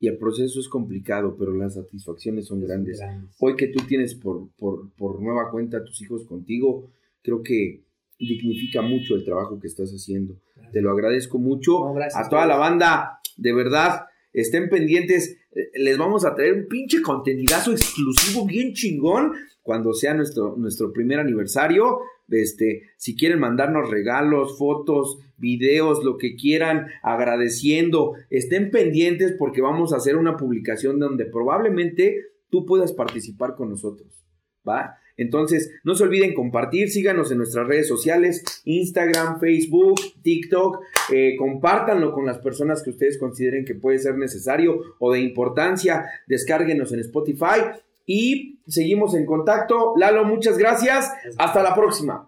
Y el proceso es complicado, pero las satisfacciones son grandes. Hoy que tú tienes por, por, nueva cuenta a tus hijos contigo, creo que dignifica mucho el trabajo que estás haciendo. Te lo agradezco mucho. a toda la banda, de verdad, estén pendientes. Les vamos a traer un pinche contenidazo exclusivo bien chingón cuando sea nuestro, nuestro primer aniversario. Este, si quieren mandarnos regalos, fotos, videos, lo que quieran, agradeciendo, estén pendientes porque vamos a hacer una publicación donde probablemente tú puedas participar con nosotros. ¿Va? Entonces, no se olviden compartir, síganos en nuestras redes sociales, Instagram, Facebook, TikTok, eh, compártanlo con las personas que ustedes consideren que puede ser necesario o de importancia, descárguenos en Spotify y seguimos en contacto. Lalo, muchas gracias, hasta la próxima.